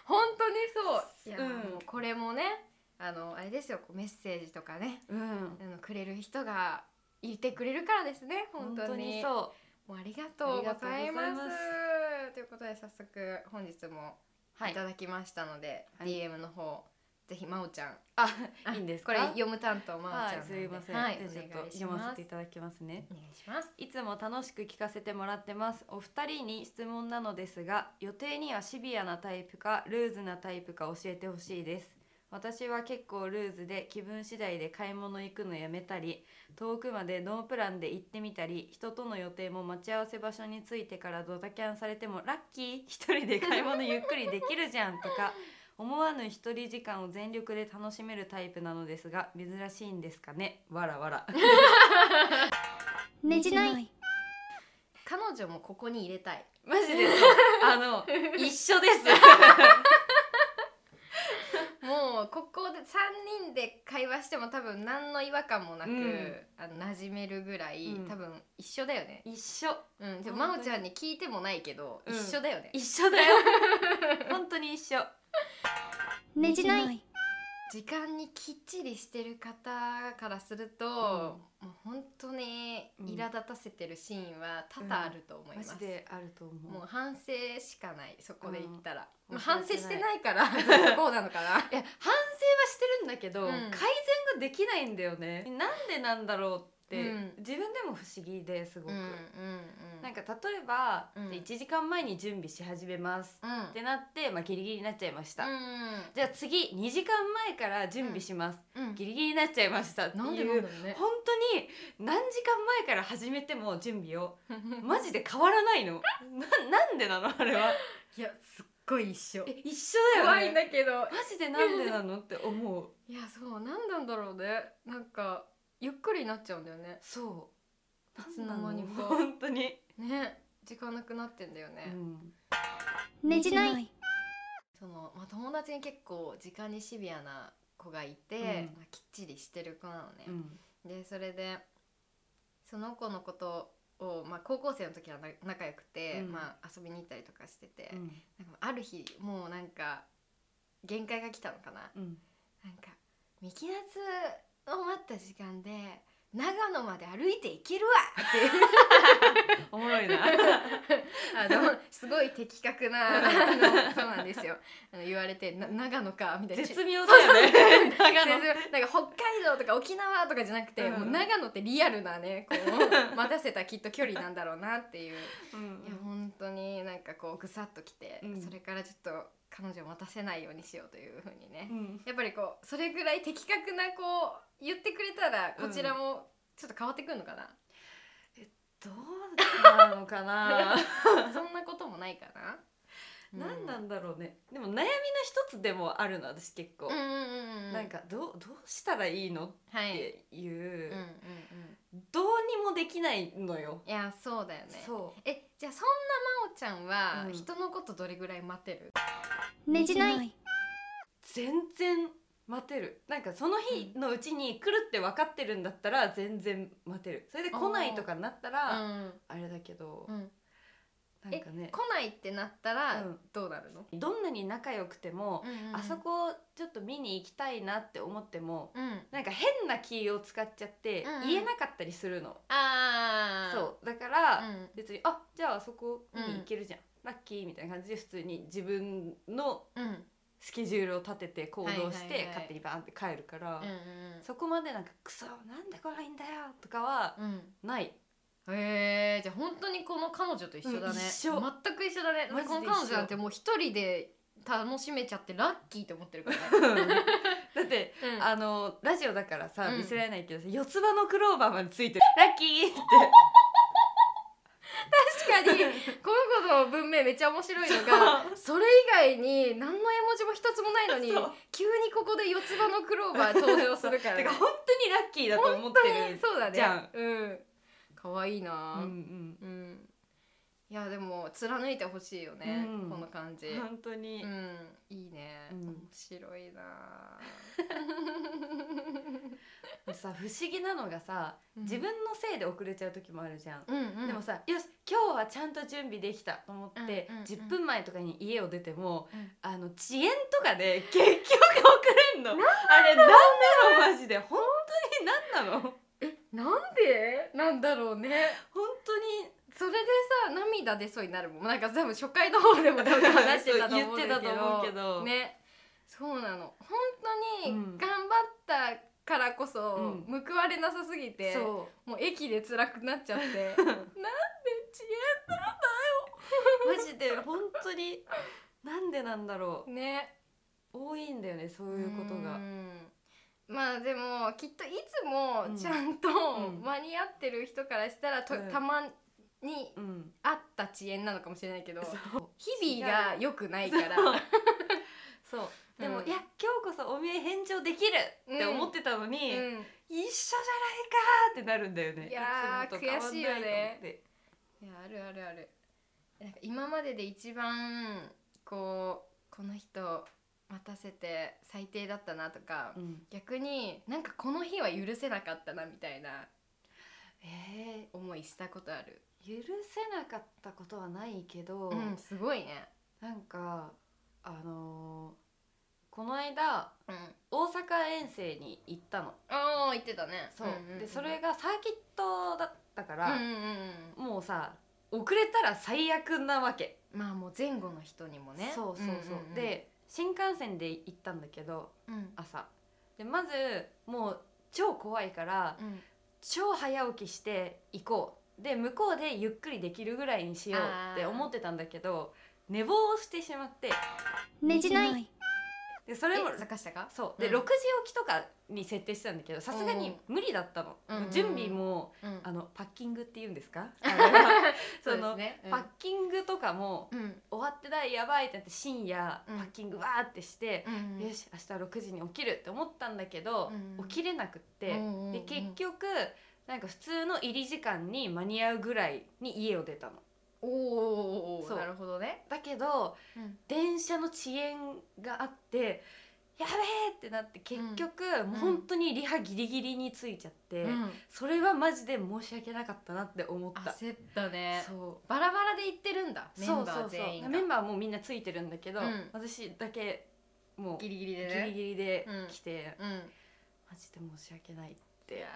本当にそう。いや、うん。もうこれもねあのあれですよ。こうメッセージとかね。うん。あのくれる人がいてくれるからですね。本当に。そもうありがとうございますありがとうございます。ということで早速本日もうはい。いただきましたので、はい。DM の方ぜひまおちゃん。ああいいんですか？これ読む担当まおちゃんはいすいません、はい、ちょっと読ませていただきますね。お願いします。いつも楽しく聞かせてもらってます。お二人に質問なのですが予定にはシビアなタイプかルーズなタイプか教えてほしいです。私は結構ルーズで気分次第で買い物行くのやめたり遠くまでノープランで行ってみたり人との予定も待ち合わせ場所に着いてからドタキャンされてもラッキー！一人で買い物ゆっくりできるじゃんとか思わぬ一人時間を全力で楽しめるタイプなのですが珍しいんですかね？わらわら。ねじない。彼女もここに入れたい。マジで あの一緒です。もうここで3人で会話しても多分何の違和感もなく、うん。あの馴染めるぐらい、うん。多分一緒だよね。一緒。うんでも本当に。真央ちゃんに聞いてもないけど、うん。一緒だよね。一緒だよ。本当に一緒 ねじない。時間にきっちりしてる方からすると、もう本当に苛立たせてるシーンは多々あると思いマます、ジであると思う。もう反省しかないそこで言ったら、うん。まあ、反省してないから。こうなのかな？いや反省はしてるんだけど、うん。改善ができないんだよね。なんでなんだろう自分でも不思議ですごく、なんか例えば、うん。1時間前に準備し始めます、うん。ってなって、まあ、ギリギリになっちゃいました、うんじゃあ次2時間前から準備します、うん。ギリギリになっちゃいましたっていうなんでなんね。本当に何時間前から始めても準備を マジで変わらないの。ななんでなのあれは。いやすっごい一緒。え一緒だよね。怖いんだけど。マジでなんでなのって思う。いやそうなんなんだろうね。なんかゆっくりになっちゃうんだよね。そう。いつの間にか本当に、ね。時間なくなってんだよね、うん。ねじない。その、まあ、友達に結構時間にシビアな子がいて、うん。まあ、きっちりしてる子なのね。う、ん。でそれでその子のことを、まあ、高校生の時はな仲良くて、うん。まあ、遊びに行ったりとかしてて、うん。なんかある日もうなんか限界が来たのかな、うん。なんか「三木夏を待った時間で長野まで歩いて行けるわ!」っていう。おもろいな。あのすごい的確なあのそうなんですよ。あの言われてな長野かみたいな。絶妙だよね。長野。でなんか北海道とか沖縄とかじゃなくて、うん。もう長野ってリアルなねこう 待たせたきっと距離なんだろうなっていう、うんいや本当になんかこうぐさっときて、うん。それからちょっと彼女を待たせないようにしようというふうにね、うん。やっぱりこうそれぐらい的確なこう言ってくれたらこちらもちょっと変わってくるのかな、どうなのかな？そんなこともないかな？何なんだろうね。でも悩みの一つでもあるの私結構、うんうんうんうん、なんかどうどうしたらいいの？っはい、ていう、うんうんうん、どうにもできないのよ、いやそうだよね。そえじゃあそんな真央ちゃんは、うん。人のことどれぐらい待てる？ねじない。う全然待てる。なんかその日のうちに来るって分かってるんだったら全然待てる。それで来ないとかになったらうん。あれだけど、うん、なんかね。来ないってなったらうん。どうなるの、どんなに仲良くても、あそこちょっと見に行きたいなって思ってもうん。なんか変な気を使っちゃってうんうん。言えなかったりするの、ああそう。だから、うん。別にあじゃああそこ見に行けるじゃん、ラッキーみたいな感じで普通に自分のうんスケジュールを立てて行動してはいはいはい。勝手にバーンって帰るから、うんうんそこまでなんか「クソなんで来ないんだよ」とかはうん。ない。へえじゃあ本当にこの彼女と一緒だね、うん全く一緒だね。この彼女なんてもう一人で楽しめちゃってラッキーって思ってるからね、だって、うん。あのラジオだからさうん。見せられないけどさ、四つ葉のクローバーまでついてる。ラッキーって。確 かに この子の文明めっちゃ面白いのがそれ以外に何の絵文字も一つもないのに急にここで四つ葉のクローバー登場するから。ね てか本当にラッキーだと思ってるそうだね。じゃん。うん。可愛いな。うんうん。うんいいやでも貫いてほしいよね、うん。この感じ。本当に、うん。いいね、うん。面白いな。さ不思議なのがさ、うん。自分のせいで遅れちゃう時もあるじゃん、うんうん。でもさよし今日はちゃんと準備できたと思って、うんうんうん。10分前とかに家を出ても、うん。あの遅延とかで結局遅れんの。あれなんだろうマジで。本当に何なの？なんで？なんだろうね。本当にそれでさ涙出そうになるもん。なんか多分初回の方でも多分 話してたと思うんだけど。ね。そうなの。本当にうん。頑張ったからこそ、うん。報われなさすぎてそもう駅で辛くなっちゃって。なんで遅延うマジで本当になんでなんだろね。う多いんだよねそういうことが。うん。まあでもきっといつもうん。ちゃんとうん。間に合ってる人からしたらと、うん。たまにうん。あった遅延なのかもしれないけど日々が良くないから。そう。そう。でも、うん。いや今日こそお見合い返上できるって思ってたのに、うん。一緒じゃないかってなるんだよね。いやーつもと変わんな悔しいよねと思って。いやあるあるある。なんか今までで一番こうこの人待たせて最低だったなとか、うん。逆になんかこの日は許せなかったなみたいなえ思いしたことある。ー、許せなかったことはないけど、うんすごいね。なんかあのーこの間うん。大阪遠征に行ったの。ああ言ってたね。そう、でそれがサーキットだったから、うんうんうんもうさ遅れたら最悪なわけ、まあもう前後の人にもね。そうそうそう、んんん。で新幹線で行ったんだけどうん。朝。でまずもう超怖いからうん。超早起きして行こうで向こうでゆっくりできるぐらいにしようって思ってたんだけど寝坊をしてしまって。ねじない。でそれもえ坂下か？そう。で、うん。6時起きとかに設定してたんだけどさすがに無理だったの、うん準備もうん。あのパッキングって言うんですか？そのですね。うん。パッキングとかもうん。終わってないやばいってなって深夜うん。パッキングわーってして、うんよし明日6時に起きるって思ったんだけど、うん起きれなくって、うんうんうん。で結局なんか普通の入り時間に間に合うぐらいに家を出たの。おおそう。なるほどね。だけどうん。電車の遅延があってやべえってなって結局、もう本当にリハギリギリについちゃって、うん。それはマジで申し訳なかったなって思った。焦ったね。そう。バラバラで行ってるんだメンバーそうそうそう。全員が。メンバーもみんなついてるんだけど、うん。私だけもうギリギリでギねリギリでうん来て、うん。マジで申し訳ないっいてや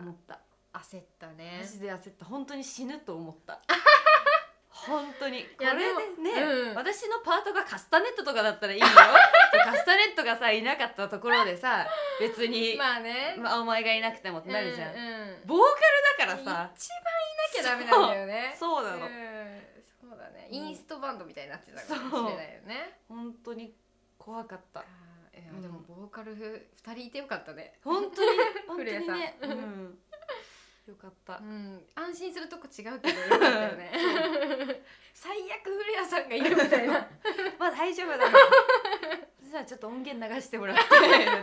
思った。ー焦ったね。マジで焦った。本当に死ぬと思った。本当に。こやれでね、うん。私のパートがカスタネットとかだったらいいよ。カスタネットがさいなかったところでさ別に、まあね。まあ、お前がいなくてもってなるじゃん、うんうん。ボーカルだからさ。一番いなきゃダメなんだよね。そうなの、うんそうだね。うんインストバンドみたいになってたかもしれないよね。本当に怖かった。いでもボーカル2人いてよかったね。本当に 本当にね、うん、よかった。うん。安心するとこ違うけどよかったよね。最悪古谷さんがいるみたいな。まあ大丈夫だそしたらちょっと音源流してもらって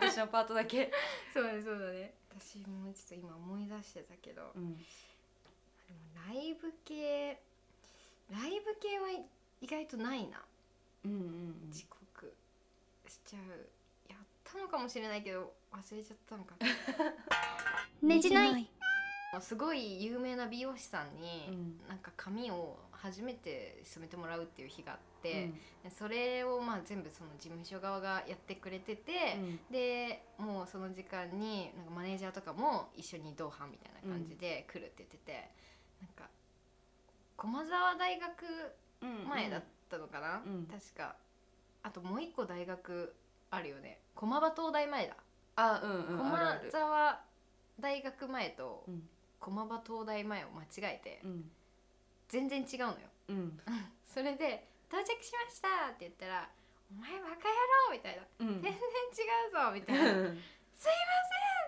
私のパートだけ、そうだねそうだね。私もちょっと今思い出してたけど。うん、でもライブ系ライブ系は意外とないな。うんうん遅刻。しちゃう。やったのかもしれないけど忘れちゃったのかね じない。なすごい有名な美容師さんに、うん。なんか髪を初めて染めてもらうっていう日があって、うん。でそれをまあ全部その事務所側がやってくれてて、でもうその時間になんかマネージャーとかも一緒に同伴みたいな感じで来るって言ってて、なんか駒沢大学うん。前だったのかな、うん。確か。あともう一個大学あるよね。駒場東大前だ、あうんうん。駒る沢大学前とうん駒場東大前を間違えてうん。全然違うのよ。うん。それで「到着しました!」って言ったら「お前バカ野郎!」みたいな。うん「全然違うぞ!」みたいな「すいません!」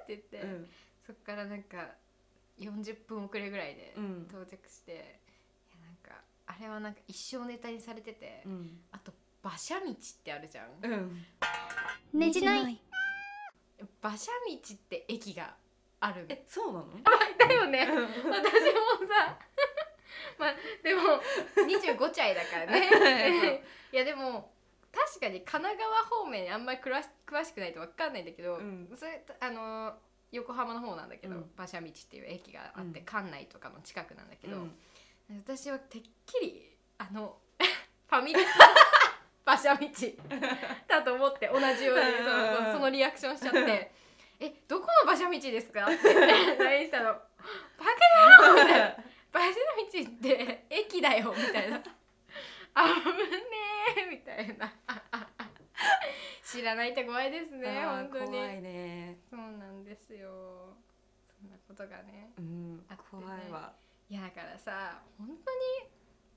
って言って、うん。そっからなんか40分遅れぐらいでうん。到着して、いやなんかあれはなんか一生ネタにされてて、うん。あと馬車道ってあるじゃん、うん。ねじない。馬車道って駅がある。えそうなの？だよね。私もさ。まあでも25歳だからね。いやでも確かに神奈川方面あんまり詳し詳しくないと分かんないんだけど、うん。それあの横浜の方なんだけど、うん。馬車道っていう駅があって、うん。関内とかの近くなんだけど、うん。私はてっきりあのファミレス馬車道だと思って同じようにそのそのリアクションしちゃって「えどこの馬車道ですか? 」って LINE したの「バカ野郎!」みたいな「馬車道って駅だよ」みたいな「あぶねえ」みたいな。知らないって怖いですね本当に。怖いね。そうなんですよ。そんなことがね。うんね怖いわ。いやだからさ本当に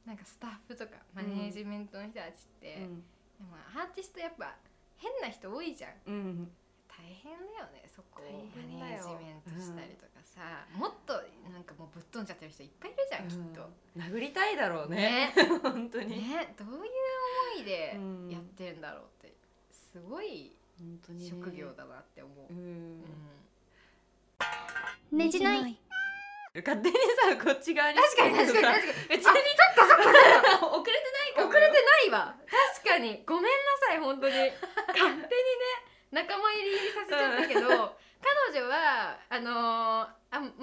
なんかスタッフとかマネージメントの人たちって、うん。でもアーティストやっぱ変な人多いじゃん。うん。大変だよねそこマネージメントしたりとかさ、もっとなんかもうぶっ飛んじゃってる人いっぱいいるじゃん、きっと。うん殴りたいだろうね。本当に。ね。どういう思いでうん。やってるんだろうって。すごい本当にね。職業だなって思う。ううん。んねじない。勝手にさこっち側に確かに確かに確かに。別にそっかそっか。遅れてないかも。遅れてないわ。確かに。ごめんなさい本当に。勝手にね仲間入りさせちゃったけど彼女はあのーあ周り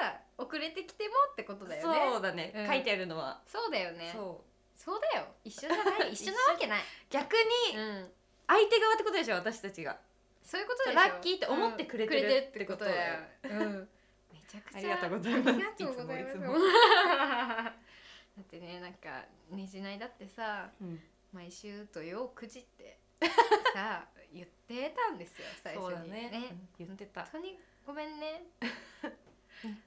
が遅れてきてもってことだよね。そうだね、うん。書いてあるのは、そうだよね。そう。そうだよ。一緒じゃない。一緒なわけない。逆にうん。相手側ってことでしょ私たちが。そういうことでしょ。ラッキーって思ってくれてるうん。ってことだよ。うん。めちゃくちゃありがとうございます。ありがとうございます。いつもいつも。だってねなんかねじないだってさうん。毎週土曜9時ってさ 言ってたんですよ最初に。ね。うん言ってた。本当にごめんね。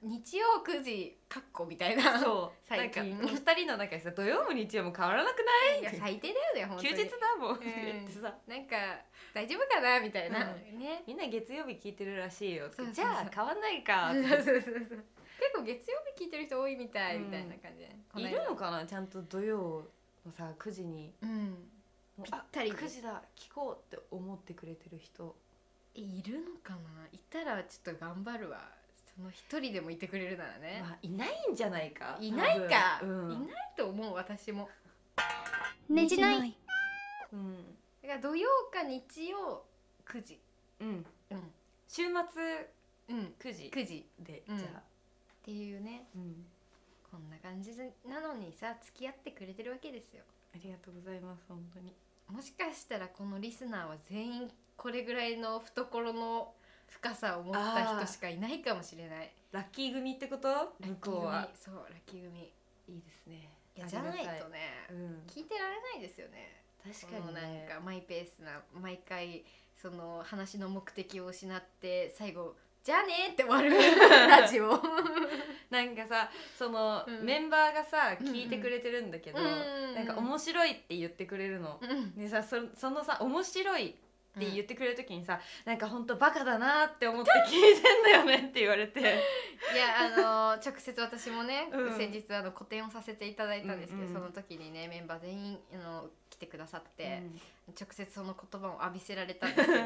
に 日曜9時かっこみたいな。そう。最近。なんか二人の中でさ土曜も日曜も変わらなくない？いや最低だよね本当休に日だもん、ん。言ってさ。なんか大丈夫かなみたいな、うね。みんな月曜日聞いてるらしいよそうじゃあ変わんないか。そうそうそうそう。結構月曜日聞いてる人多いみたい、うんみたいな感じ。でこいるのかな？ちゃんと土曜のさ9時にぴったりあ9時だ聞こうって思ってくれてる人。いるのかな？いたらちょっと頑張るわ。その一人でもいてくれるならね、まあいないんじゃないか？いないか、うん。いないと思う私も。ねじない。うん。だから土曜か日曜9時うん。うん。週末うん。9時9時で、うんじゃあ、っていうね。うん、こんな感じなのにさ付き合ってくれてるわけですよ。ありがとうございます本当にもしかしたらこのリスナーは全員これぐらいの懐の深さを持った人しかいないかもしれない。ラッキー組ってこと？向こうは。そうラッキー組。いいですねいやじゃないとね。うん。聞いてられないですよね。確かにこのなんねかマイペースな毎回その話の目的を失って最後「じゃあね」って終わるラジオ。なんかさその、うん。メンバーがさ聞いてくれてるんだけど、うんなんか面白いって言ってくれるの、うん。でさそそのさ面白いって言ってくれる時にさ、なんかほんとバカだなって思って聞いてんだよねって言われて。いやあの直接私もね、うん。先日あの個展をさせていただいたんですけど、うんうん。その時にねメンバー全員あの来てくださって、直接その言葉を浴びせられたんですけど。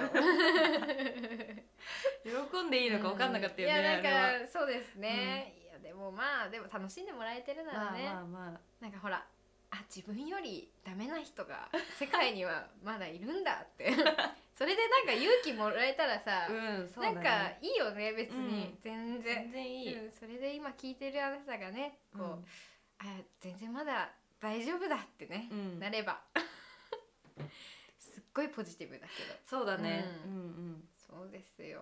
喜んでいいのか分かんなかったよね、いやなんかそうですね、いやでもまあでも楽しんでもらえてるなまあらね、まあまあなんかほらあ自分よりダメな人が 世界にはまだいるんだって。それでなんか勇気もらえたらさ、うんなんかいいよね別に、うん。全然。全然いい、うん、それで今聞いてるあなたがねこう、うん。あ全然まだ大丈夫だってね、うん。なれば。すっごいポジティブだけど。そうだね、ううんそうですよ。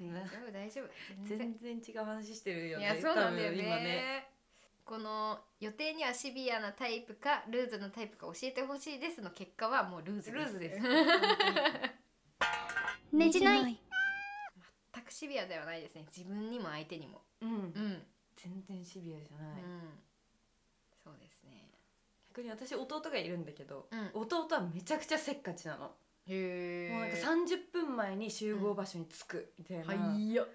うん大丈夫大丈夫。全然。全然違う話してるよねいやそうなんだよ多分今ね。この予定にはシビアなタイプかルーズなタイプか教えてほしいですの結果はもうルーズです。ルーズです。ねじない。全くシビアではないですね。自分にも相手にも。うん。うん、全然シビアじゃない、うん逆に私弟がいるんだけど、うん。弟はめちゃくちゃせっかちなの、へえもうなんか30分前に集合場所に着くみたいな、はいよ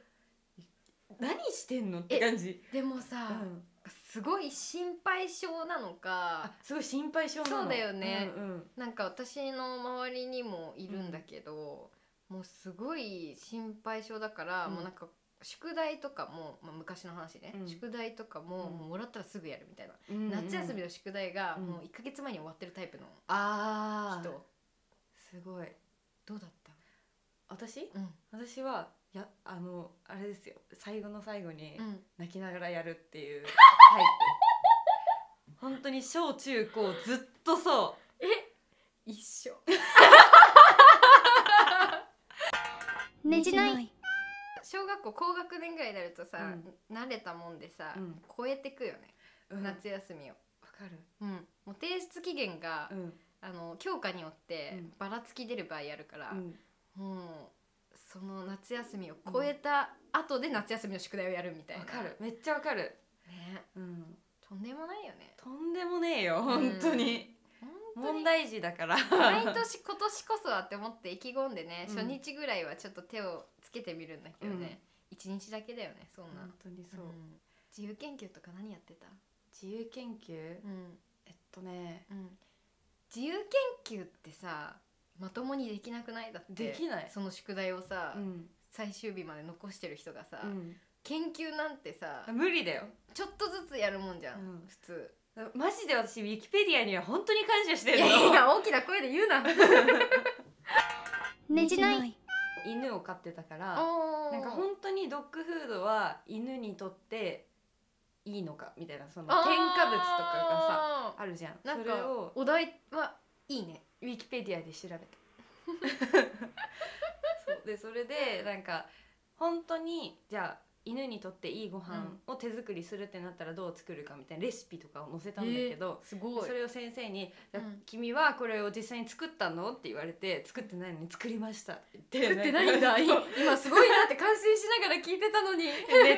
何してんのって感じ、でもさ、うん。すごい心配性なのかあすごい心配性なの。そうだよね。うんうん。なんか私の周りにもいるんだけど、もうすごい心配性だから、うん。もうなんか宿題とかも、まあ、昔の話ね、うん。宿題とかも,、うん。もうもらったらすぐやるみたいな、うんうん夏休みの宿題がうん。もう1ヶ月前に終わってるタイプのああ人、すごい。どうだった？私？うん。私はやあのあれですよ。最後の最後にうん。泣きながらやるっていうタイプ。本当に小中高ずっとそ一緒。ねじない小学校高学年ぐらいになるとさ、慣れたもんでさ、うん。超えてくよね、う、うん、わ夏休みを、かる。うん、もう提出期限が、うん。あの教科によってうん。ばらつき出る場合あるから、うん。もうその夏休みを超えた後で夏休みの宿題をやるみたいな、わかる。めっちゃわかる。ね。うん。とんでもないよね。とんでもねえよ本当に、本当に。問題児だから。毎年今年こそはって思って意気込んでね、うん。初日ぐらいはちょっと手をつけてみるんだけどね、一日だけだよねそんな、本当にそう、うん。自由研究とか何やってた？自由研究？うん。えっとね。うん。自由研究ってさまともにできなくない？だってできない。その宿題をさ、うん、最終日まで残してる人がさ、うん、研究なんてさ無理だよ。ちょっとずつやるもんじゃん、うん。普通。マジで私ウィキペディアには本当に感謝してるの。いやいや大きな声で言うな。ねじない犬を飼ってたからなんか本当にドッグフードは犬にとっていいのかみたいなその添加物とかがさあるじゃん。なんかそれをお題はいいね。ウィキペディアで調べた そう。でそれでなんか本当にじゃあ犬にとっていいご飯を手作りするってなったらどう作るかみたいなレシピとかを載せたんだけど、すごい。それを先生に「じゃあうん君はこれを実際に作ったの?」って言われて「作ってないのに作りました」って言って作ってないんだ。今すごいなって感心しながら聞いてたのに。ネ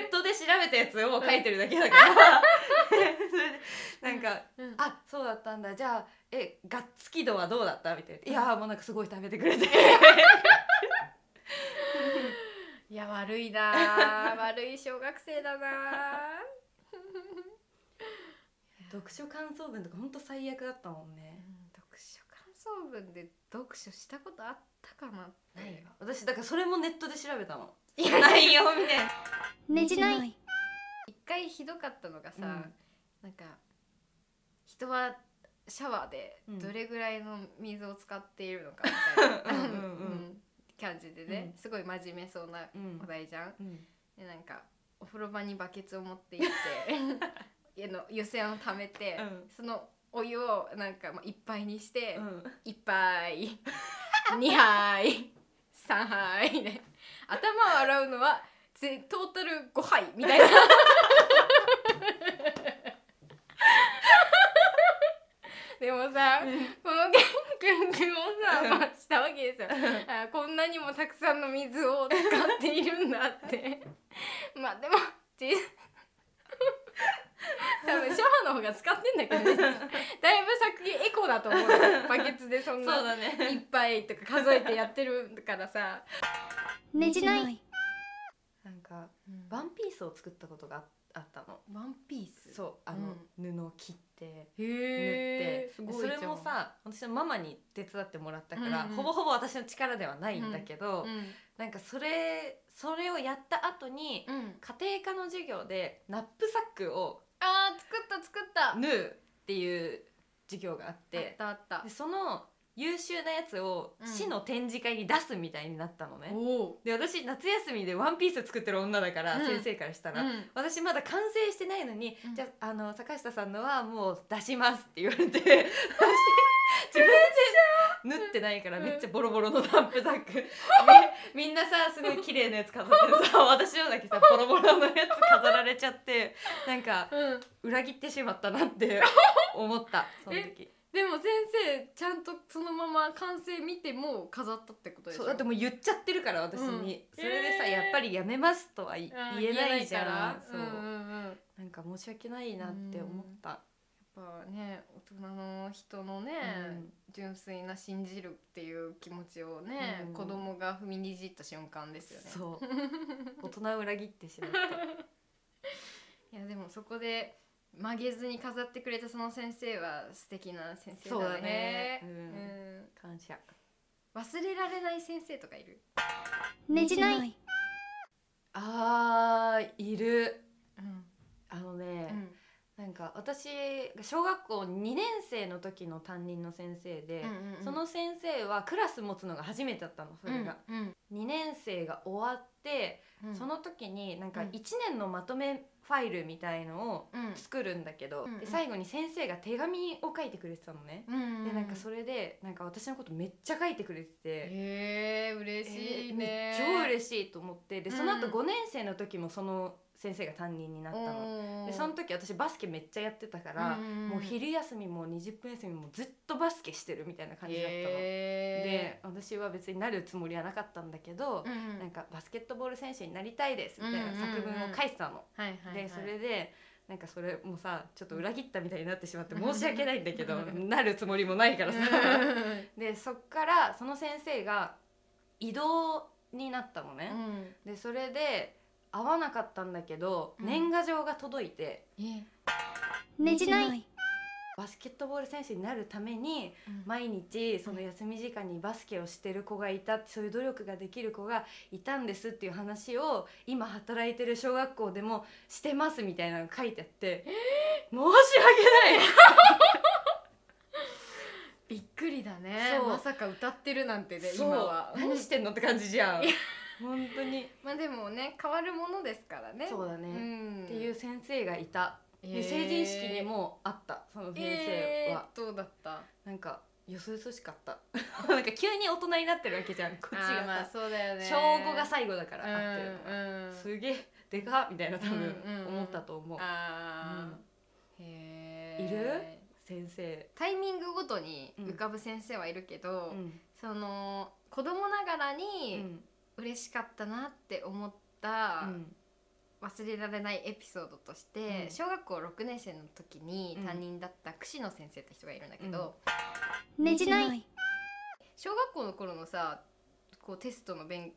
ットで調べたやつを書いてるだけだから。それでなんかうん「あそうだったんだ。じゃあえがっつき度はどうだった?」みたいな「いやーもうなんかすごい食べてくれて」いや悪いな。ー 悪い小学生だな。読書感想文とかほんと最悪だったもんー、ね読書感想文で読書したことあったかなないわ。私だからそれもネットで調べたの。いや内容みたいなねじない。一回ひどかったのがさ、うん。なんか人はシャワーでうん。どれぐらいの水を使っているのかみたいな。うんうんうん感じでね、うん。すごい真面目そうなうん。お題じゃん。うん。でなんかお風呂場にバケツを持って行って 家の湯煎を溜めて、うん。そのお湯をなんかまあいっぱいにして、うん。一杯二杯三杯で頭を洗うのはぜトータル5杯みたいな。でもさ、この研究をさ、うんまあ、したわけですよ。あこんなにもたくさんの水を使っているんだって。まあでもじ多分シャワーの方が使ってんだけどね。だいぶ先エコだと思う。よバケツでそんなそうだね。いっぱいとか数えてやってるからさ、ねじない。なんかワンピースを作ったことがああったの。ワンピース？そうあの、布を切ってへ縫えってそれもさ私のママに手伝ってもらったから、うんうんほぼほぼ私の力ではないんだけど、うんなんかそれそれをやった後にうん、家庭科の授業でナップサックをあー作った作った。縫うっていう授業があっあってたあった。でその優秀なやつをうん市の展示会に出すみたいになったのね、おおで私夏休みでワンピース作ってる女だから、うん。先生からしたら、うん。私まだ完成してないのに、うん。じゃああの坂下さんのはもう出しますって言われて 私自分で縫ってないからめっちゃボロボロのナップサック、みみんなさすごい綺麗なやつ飾ってさ私のだけさボロボロのやつ飾られちゃってなんかうん。裏切ってしまったなって思ったその時 でも先生ちゃんとそのまま完成見ても飾ったってことでしょ？そうだってもう言っちゃってるから私に、うん。それでさ、えー。やっぱりやめますとは言あー言えないじゃんから。そう、うんうんうん。なんか申し訳ないなって思った、やっぱね大人の人のね、うん。純粋な信じるっていう気持ちをね、うん。子供が踏みにじった瞬間ですよね。そう。大人を裏切ってしまった。いやでもそこで曲げずに飾ってくれたその先生は素敵な先生だね。そうだね。うん。うん。感謝。忘れられない先生とかいる？ねじない。あーいる。うん。あのね、うんなんか私が小学校2年生の時の担任の先生で、うんうんその先生はクラス持つのが初めてだったのそれが、うん2年生が終わって、うん。その時になんかうん。1年のまとめファイルみたいのをうん。作るんだけど、うんで最後に先生が手紙を書いてくれてたのね、うんでなんかそれでなんか私のことめっちゃ書いてくれてて。へえ嬉しいね。えー超嬉しいと思って。でその後うん5年生の時もその先生が担任になったの。でその時私バスケめっちゃやってたから、うんもう昼休みも20分休みもずっとバスケしてるみたいな感じだったの。でへ私は別になるつもりはなかったんだけど、ーうんなんかバスケットボール選手になりたいですみたいな作文を書いてたの。でそれでなんかそれもさちょっと裏切ったみたいになってしまってうん 申し訳ないんだけどうんなるつもりもないからさ。う でそっからその先生が異動になったのね。んでそれで会わなかったんだけど、うん。年賀状が届いてえねじない。バスケットボール選手になるために毎日その休み時間にバスケをしてる子がいたそういう努力ができる子がいたんですっていう話を今働いてる小学校でもしてますみたいなのが書いてあって申し訳ない。びっくりだね。まさか歌ってるなんてね今は。何してんのって感じじゃん本当に。まあでもね変わるものですからね。そうだね、ん。っていう先生がいた。で成人式にもあったその先生は、えーどうだった？なんかよそよそしかった。なんか急に大人になってるわけじゃんこっちあーまあそうだよね。小5が最後だから会ってるのが、うんうんすげえでかっみたいな多分思ったと思う、あー。へえいる？先生。タイミングごとに浮かぶ先生はいるけど、うん。その子供ながらうにん嬉しかったなって思った、うん忘れられないエピソードとして、うん。小学校6年生の時にうん。担任だった櫛野先生って人がいるんだけど、ねじない。小学校の頃のさこうテストの勉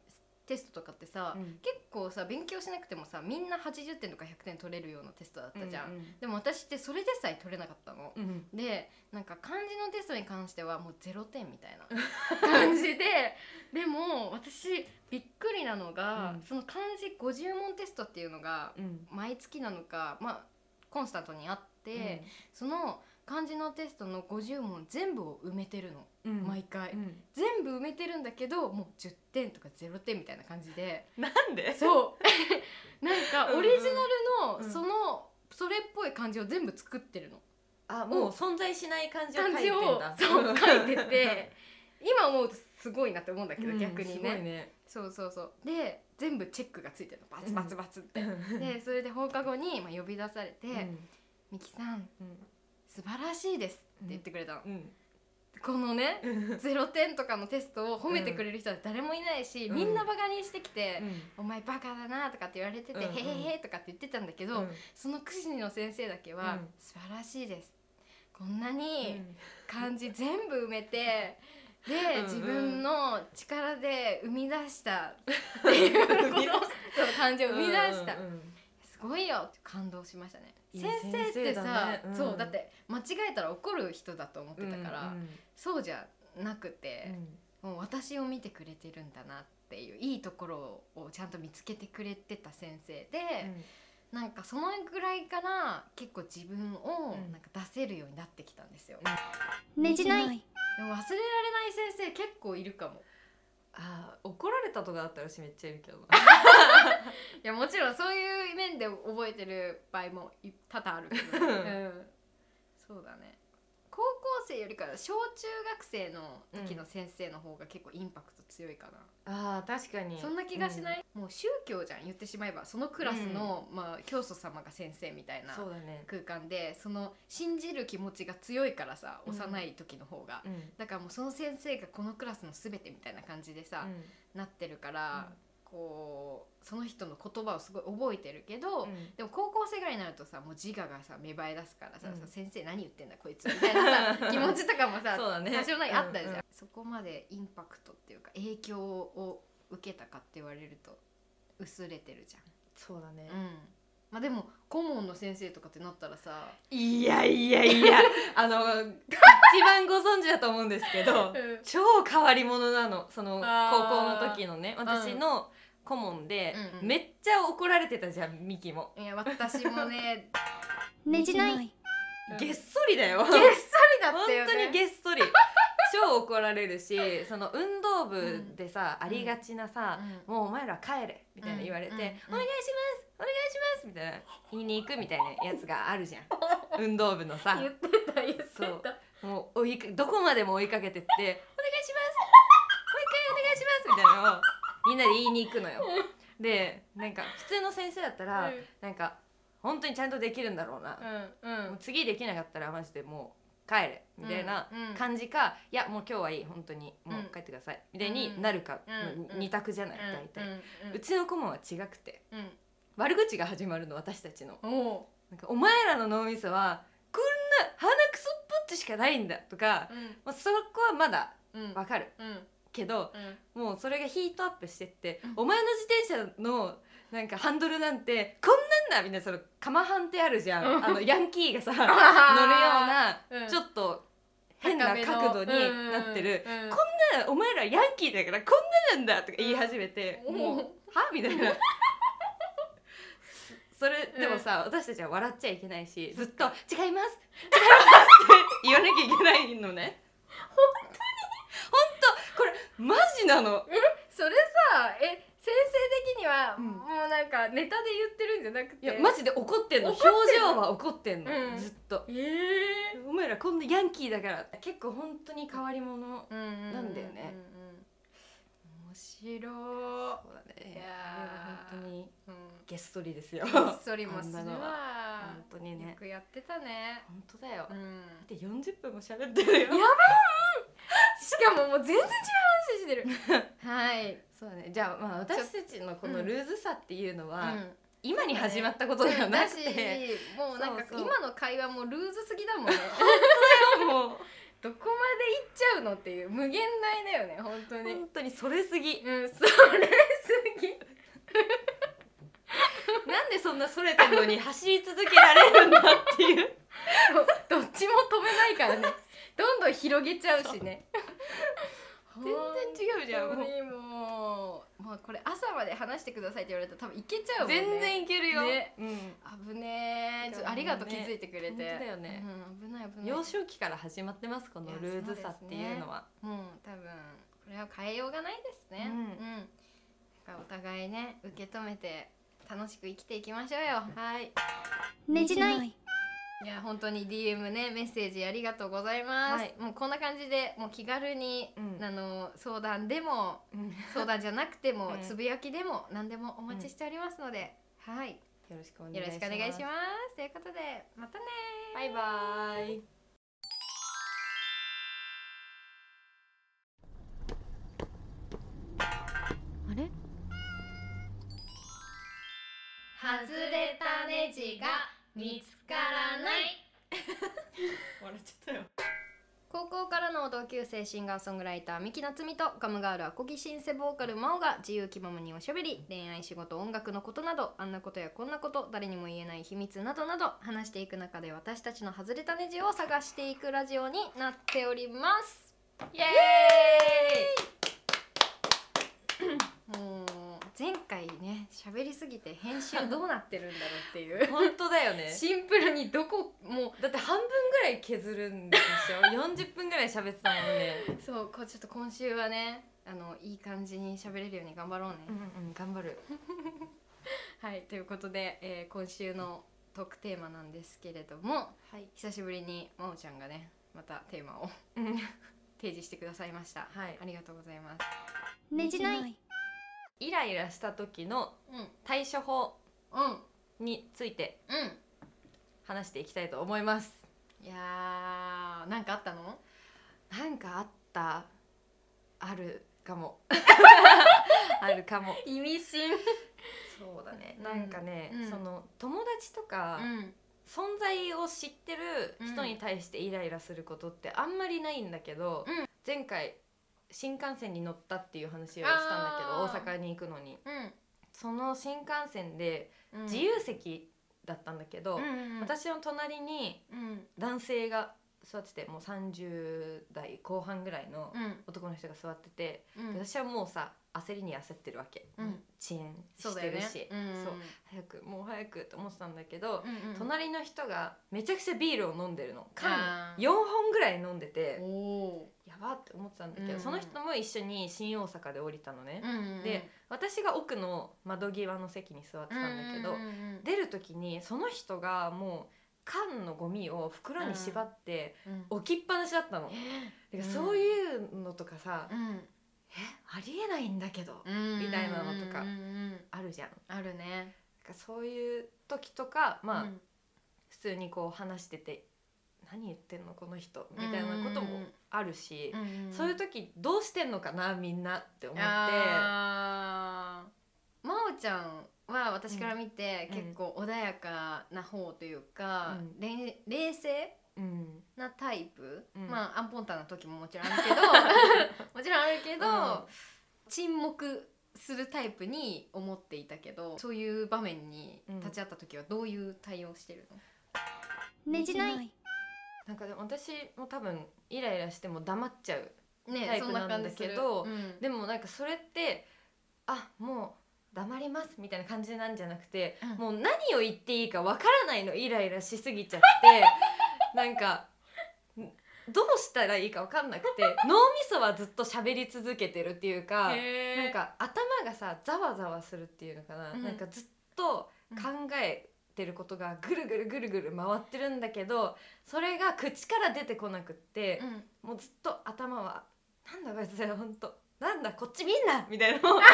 テストとかってさ、うん。結構さ勉強しなくてもさみんな80点とか100点取れるようなテストだったじゃん、うんでも私ってそれでさえ取れなかったの、うんでなんか漢字のテストに関してはもう0点みたいな 感じで。でも私びっくりなのが、うん。その漢字50問テストっていうのがうん。毎月なのかまあコンスタントにあって、その漢字のテストの50問全部を埋めてるの、うん。毎回、うん。全部埋めてるんだけどもう10点とか0点みたいな感じで。なんで？そう。なんかオリジナルうんのそのそれっぽい漢字を全部作ってるの。あもう存在しない漢字を書いてんをだ。そう 書いてて。今思うとすごいなって思うんだけど、うん逆にすごいねね。そうそうそう。で全部チェックがついてるの。バツバツバツって、うん。でそれで放課後に、まあ、呼び出されてうん「ミキさんうん素晴らしいです」って言ってくれたの、うん。このねうん。0点とかのテストを褒めてくれる人は誰もいないし、うん。みんなバカにしてきてうん「お前バカだな」とかって言われてて「うん。うんへへへ」とかって言ってたんだけど、うん。その櫛の先生だけは、うん。素晴らしいです。こんなに漢字全部埋めて で、うんうん。自分の力で生み出した。っていうことそう漢字を生み出した、うんうんうん。すごいよ。感動しましたね先生ってさ、だねうん。そうだって間違えたら怒る人だと思ってたから、うんそうじゃなくうて、ん。もう私を見てくれてるんだなっていういいところをちゃんと見つけてくれてた先生で、なんかそのぐらいから結構自分をうん。なんか出せるようになってきたんですよ、ねじない。でも忘れられない先生結構いるかもあー怒られたとかだったら私めっちゃいるけど いやもちろんそういう面で覚えてる場合もい多々あるけど、うん、そうだね生よりかは小中学生の時の先生の方が結構インパクト強いかな、あー確かに。そんな気がしない、もう宗教じゃん言ってしまえば。そのクラスの、まあ、教祖様が先生みたいうんな空間でその信じる気持ちが強いからさうん。幼い時の方が、うん。だからもうその先生がこのクラスの全てみたいな感じでさ、なってるから、こうその人の言葉をすごい覚えてるけど、うん。でも高校生ぐらいになるとさもう自我がさ芽生え出すからさ、うん。先生何言ってんだこいつみたいなさ 気持ちとかもさ多少なりあったじゃん、うん。うんそこまでインパクトっていうか影響を受けたかって言われると薄れてるじそうだね。ゃん、うんまあでも顧問の先生とかってなったらさ、いやいやいや あの一番ご存知だと思うんですけど超変わり者なの。その高校の時のね私の顧問で、うんうん。めっちゃ怒られてたじゃんミキも、いや私もね ねじない。うん。げっそりだよ。げっそりだったよね。本当にげっそり超怒られるしその運動部でさ、ありがちなさ、もうお前ら帰れみたいな言われて、うん。うん。うんお願いしますお願いしますみたいな言いに行くみたいなやつがあるじゃん。運動部のさ。言ってた言ってそう。たもう追いかどこまでも追いかけてって「お願いします。もう一回お願いします」みたいなのをみんなで言いに行くのよ。でなんか普通の先生だったら、うん。なんか本当にちゃんとできるんだろうな、うん。うん。次できなかったらマジでもう帰れみたいな感じか、いやもう今日はいい本当にもう帰ってください、みたいになるか、う二択じゃない、うん大体、ううんちの顧問は違くてうん。悪口が始まるの私たちの。なんかお前らの脳みそはこんな鼻くそっぽっちしかないんだとか、うん。まあ、そこはまだうん。わかるうん。けどうん。もうそれがヒートアップしてって、うん。お前の自転車のなんかハンドルなんてこんなんだみたいなそのカマハンってあるじゃん、うん。あのヤンキーがさ 乗るような、うん。ちょっと変な角度になってる、うんこんなお前らヤンキーだからこんななんだとか言い始めて、うん。もうは？みたいな。それでもさ、私たちは笑っちゃいけないしずっと「違います違います」って言わなきゃいけないのね。本当に？本当これマジなの。それさえ先生的には、うん。もうなんかネタで言ってるんじゃなくて。いやマジで怒ってんの。怒ってんの。表情は怒ってんの、うん。ずっと。ええお前らこんなヤンキーだから結構本当に変わり者うんうんなんだよねうんうん。面白そうだね。いやー。本当に。い、うんげっそりですよ。げっそりもするわ。本当にね。よくやってたね。本当だよ、うん。で40分も喋ってるよ。やしかももう全然違う話してる。はい、そうだね。じゃあまあ私たちのこのルーズさっていうのは、うん。今に始まったことではなくだて、しもうなんか今の会話もルーズすぎだもんね。もう。どこまで行っちゃうのっていう無限大だよね本当に。本当にそれすぎ。うんそれすぎ なんでそんなそれてるのに走り続けられるんだっていう。どっちも止めないからね。どんどん広げちゃうしね。全然違うじゃんもうもうこれ朝まで話してくださいって言われたら多分いけちゃうもんね。全然いけるよ、ね。うん。危ねえちょっとありがとう気づいてくれて。本当だよね。うん、危ない危ない。幼少期から始まってますこのルーズさっていうのは。もう多分これは変えようがないですね。うん。だからお互いね受け止めて楽しく生きていきましょうよ。はい。ねじない。いや本当に DM ねメッセージありがとうございます、はい。もうこんな感じでもう気軽に、うん。あの相談でもうん。相談じゃなくても、うん。つぶやきでも何でもお待ちしておりますので、はい。よろしくお願いします。ということでまたねバイバイ外れたネジが見つからない。笑っちゃったよ。高校からの同級生シンガーソングライター三木夏美とガムガールアコギシンセボーカル真央が自由気ままにおしゃべり。恋愛仕事音楽のことなどあんなことやこんなこと誰にも言えない秘密などなど話していく中で私たちの外れたネジを探していくラジオになっております。イエもう前回ね喋りすぎて編集 どうなってるんだろうっていう。本当だよね。シンプルにどこもだって半分ぐらい削るんでしょ40分ぐらい喋ってたもんね。うそうこうちょっと今週はねあのいい感じに喋れるように頑張ろうね、うんうん頑張る。はいということで、えー今週のトークテーマなんですけれどもはい。久しぶりに真央ちゃんがねまたテーマをうん。提示してくださいました。はい。ありがとうございます。ねじないイライラした時のうん。対処法うん。についてうん。話していきたいと思います。いやーなんかあったの？なんかあった。あるかも。あるかも。意味深。そうだね。うん。なんかね、うん。その友達とか、うん。存在を知ってる人に対してイライラすることってあんまりないんだけど、うん。前回新幹線に乗ったっていう話をしたんだけど大阪に行くのに。うん。その新幹線でうん。自由席だったんだけど、うんうん私の隣にうん。男性が座っててもう30代後半ぐらいのうん。男の人が座ってて、私はもうさ焦りに焦ってるわけ、うん。遅延してるし。うん。そう。早くもう早くって思ってたんだけど、うんうん隣の人がめちゃくちゃビールを飲んでるの。缶あー。4本ぐらい飲んでてやばって思ってたんだけど、うん。その人も一緒に新大阪で降りたのね、ー、うんうん、で私が奥の窓際の席に座ってたんだけど、うんうんうん出る時にその人がもう缶のゴミを袋に縛ってうん置きっぱなしだったの、だからそういうのとかさ、うん。えありえないんだけど、うん。みたいなのとか。あるじゃん。あるね。なんかそういう時とかまあ、うん。普通にこう話してて何言ってんのこの人？みたいなこともあるし、うんうん。そういう時どうしてんのかなみんなって思って。真央ちゃんは私から見てうん。結構穏やかな方というか、うん。れ冷静うんなタイプ、うん。まあアンポンタンの時ももちろんあるけど もちろんあるけど、うん。沈黙するタイプに思っていたけどそういう場面に立ち会った時はどういう対応してるの、ねじない。なんかでも私も多分イライラしても黙っちゃうねタイプなんだけどそんな感じする。うん。でもなんかそれってあもう黙りますみたいな感じなんじゃなくて、うん。もう何を言っていいかわからないのイライラしすぎちゃってなんかんどうしたらいいかわかんなくて脳みそはずっと喋り続けてるっていうかなんか頭がさざわざわするっていうのかな、うん。なんかずっと考えてることがぐるぐるぐるぐる回ってるんだけどそれが口から出てこなくって、うん。もうずっと頭は「なんだこいつほんと。なんだこっち見んな!」みたいなのを ずっ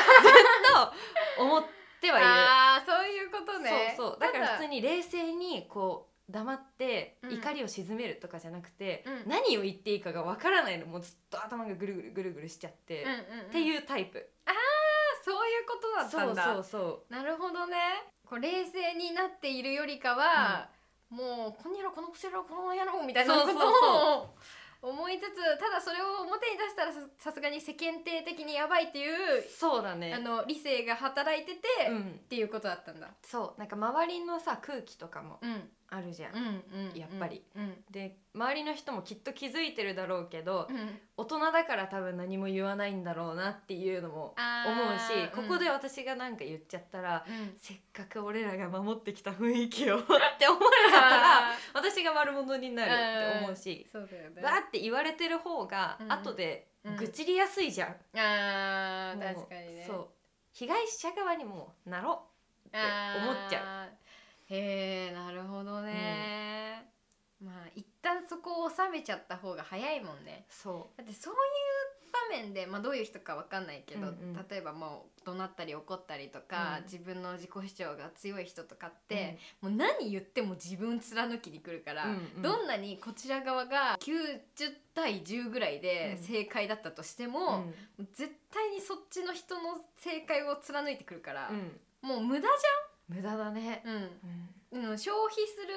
と思ってはいる。あーそういうことね。そうそう。だから普通にに冷静にこう黙ってうん。怒りを鎮めるとかじゃなくて、うん。何を言っていいかがわからないの。もうずっと頭がぐるぐるぐるぐるしちゃって、うんうんうん、っていうタイプ。そういうことだったんだ。そうそうそう。なるほどね。こう冷静になっているよりかは、もうこの野郎このクソ野郎この野郎みたいなことそうそうを思いつつただそれを表に出したらささすがに世間体的にやばいっていうそうだね。あの理性が働いてて、っうん、ていうことだったんだ。そう。なんか周りのさ空気とかもうんあるじゃん、うんうんやっぱり。うん。で周りの人もきっと気づいてるだろうけど、うん。大人だから多分何も言わないんだろうなっていうのも思うしここでうん。私が何か言っちゃったら、うん。せっかく俺らが守ってきた雰囲気を って思われちゃったらあ私が悪者になるって思うーし、そうだよね。って言われてる方がうん。後でうん。愚痴りやすいじゃん、あーもう確かにね。そう。被害者側にもなろうって思っちゃうへえなるほどね、まあ一旦そこを収めちゃった方が早いもんね。そだってそういう場面で、まあ、どういう人かわかんないけど、うんうん例えばもう怒鳴ったり怒ったりとか、うん自分の自己主張が強い人とかって、もう何言っても自分貫きに来るから、うんうん。どんなにこちら側が90対10ぐらいでうん。正解だったとしてうも、ん。絶対にそっちの人の正解を貫いてくるから、うん。もう無駄無駄だね。うん。うん。うん、消費する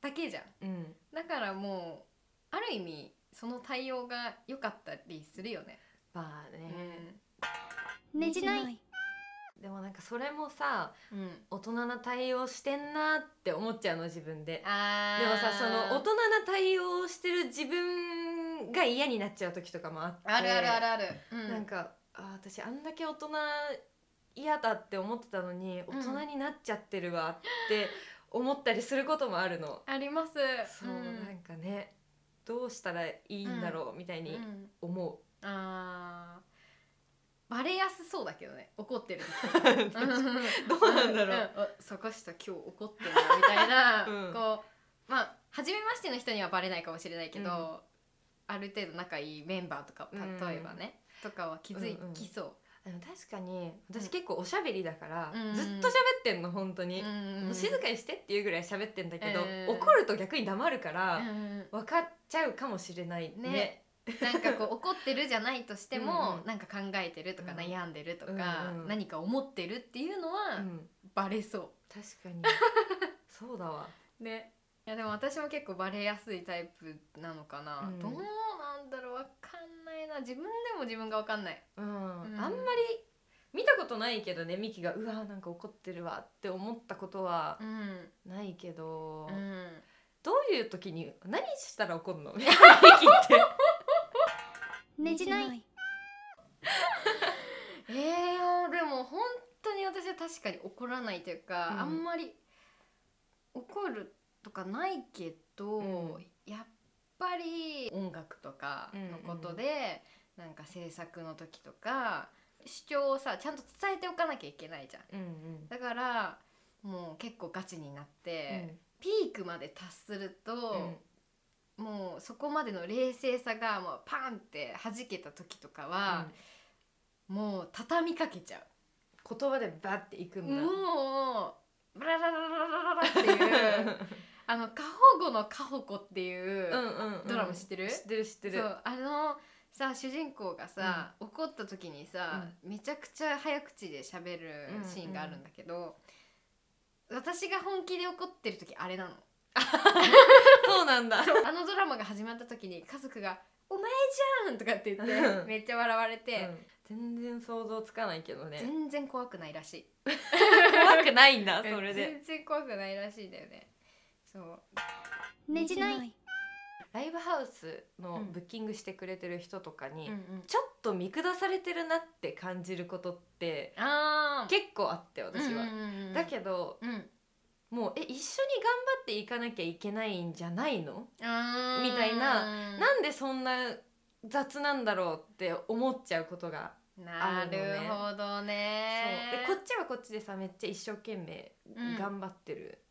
だけじゃん。うん。だからもうある意味その対応が良かったりするよね。まあね、ねじない。でもなんかそれもさうん、うん、大人な対応してんなって思っちゃうの自分で。でもさその大人な対応をしてる自分が嫌になっちゃう時とかもあって。あるあるあるある、うん、なんかあ私あんだけ大人嫌だって思ってたのに大人になっちゃってるわって思ったりすることもあるの、あります。そう、ん。なんかねどうしたらいいんだろうみたいにうん。思う、あー。バレやすそうだけどね怒ってる。どうなんだろう、坂下今日怒ってるなみたいな、うん。こうまあ初めましての人にはバレないかもしれないけど、うん。ある程度仲いいメンバーとか例えばね、とかは気づきそでも確かにうん。私結構おしゃべりだから、うん。ずっと喋ってんの本当う、に、うんもう静かにしてっていうぐらい喋ってんだけど、うん怒ると逆に黙るから、うん分かっちゃうかもしれないね。ね。なんかこう怒ってるじゃないとしてもうんうん。なんか考えてるとかうん。悩んでるとか、うんうん何か思ってるっていうのうはん、バレそ確かに。そうだわ。う、ね。いやでも私も結構バレやすいタイプなのかな、うん。どうなんだろうわかんないな。自分でも自分がわかんない。うん、うん。あんまり見たことないけどねミキがうわなんか怒ってるわって思ったことはうん。ないけど、うん。どういう時に何したら怒るの？ミキって。ねじない。えないというか、うん。あんまり怒るとかないけど、うん。やっぱり音楽とかのことで、なんか制作の時とか主張をさちゃんと伝えておかなきゃいけないじゃん。うんうん。だからもう結構ガチになって、ピークまで達すると、もうそこまでの冷静さがもうパンって弾けた時とかは、もう畳みかけちゃう。言葉でバッていくんだ。もうブラララララララっていう あの過保護の過保護っていう、うんうんうん。ドラマ知ってる？知ってる知ってる。そうあのさ主人公がさ、怒った時にさ、めちゃくちゃ早口で喋るシーンがあるんだけど、私が本気で怒ってる時あれなの。そうなんだ。あのドラマが始まった時に家族が「お前じゃん!」とかって言ってうん。めっちゃ笑われて、うん。全然想像つかないけどね。全然怖くないらしい。怖くないんだそれで。全然怖くないらしいんだよね。そう。ねじない。ライブハウスのうん。ブッキングしてくれてる人とかに、うんうん。ちょっと見下されてるなって感じることって結構あって私は、うんうんうんだけどうん。もうえ一緒に頑張っていかなきゃいけないんじゃないの、みたいな。なんでそんな雑なんだろうって思っちゃうことがなるほどね。そう。でこっちはこっちでさめっちゃ一生懸命うん。頑張ってるうん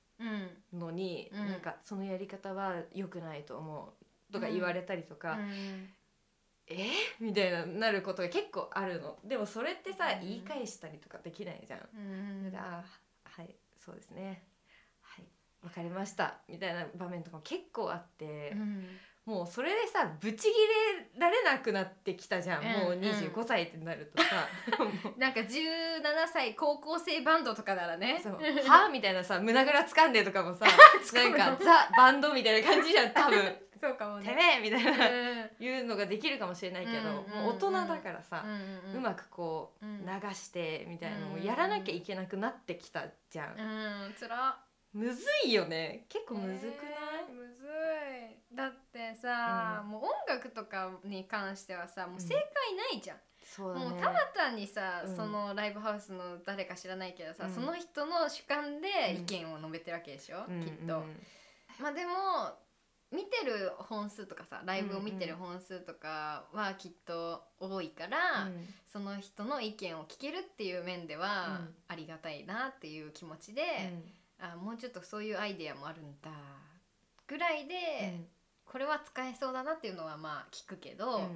のに、うん。なんかそのやり方は良くないと思うとか言われたりとか、うん。え？みたいななることが結構あるの。でもそれってさ、うん。言い返したりとかできないじゃん。うん。であーはいそうですね。はいわかりました。みたいな場面とかも結構あって、うんもうそれでさブチギレられなくなってきたじゃん、うんもううん25歳ってなるとさ。なんか17歳高校生バンドとかならね。そう。はみたいなさ胸ぐら掴んでとかもさ なんかザ・バンドみたいな感じじゃん多分。そうかもてねめえみたいな。うん。いうのができるかもしれないけど、もう大人だからさ、うまくこううん。流してみたいなのをうん。やらなきゃいけなくなってきたじゃん、うんつらむずいよね。結構むずくない、えーむずい。だってさ、もう音楽とかに関してはさもう正解ないじゃん、そうだね。もうただ単にさ、うん。そのライブハウスの誰か知らないけどさ、うん。その人の主観で意見を述べてるわけでしょ、うんきっと、まあでも見てる本数とかさライブを見てる本数とかはきっと多いから、うん。その人の意見を聞けるっていう面ではうん。ありがたいなっていう気持ちで、あもうちょっとそういうアイデアもあるんだぐらいで、これは使えそうだなっていうのはまあ聞くけど、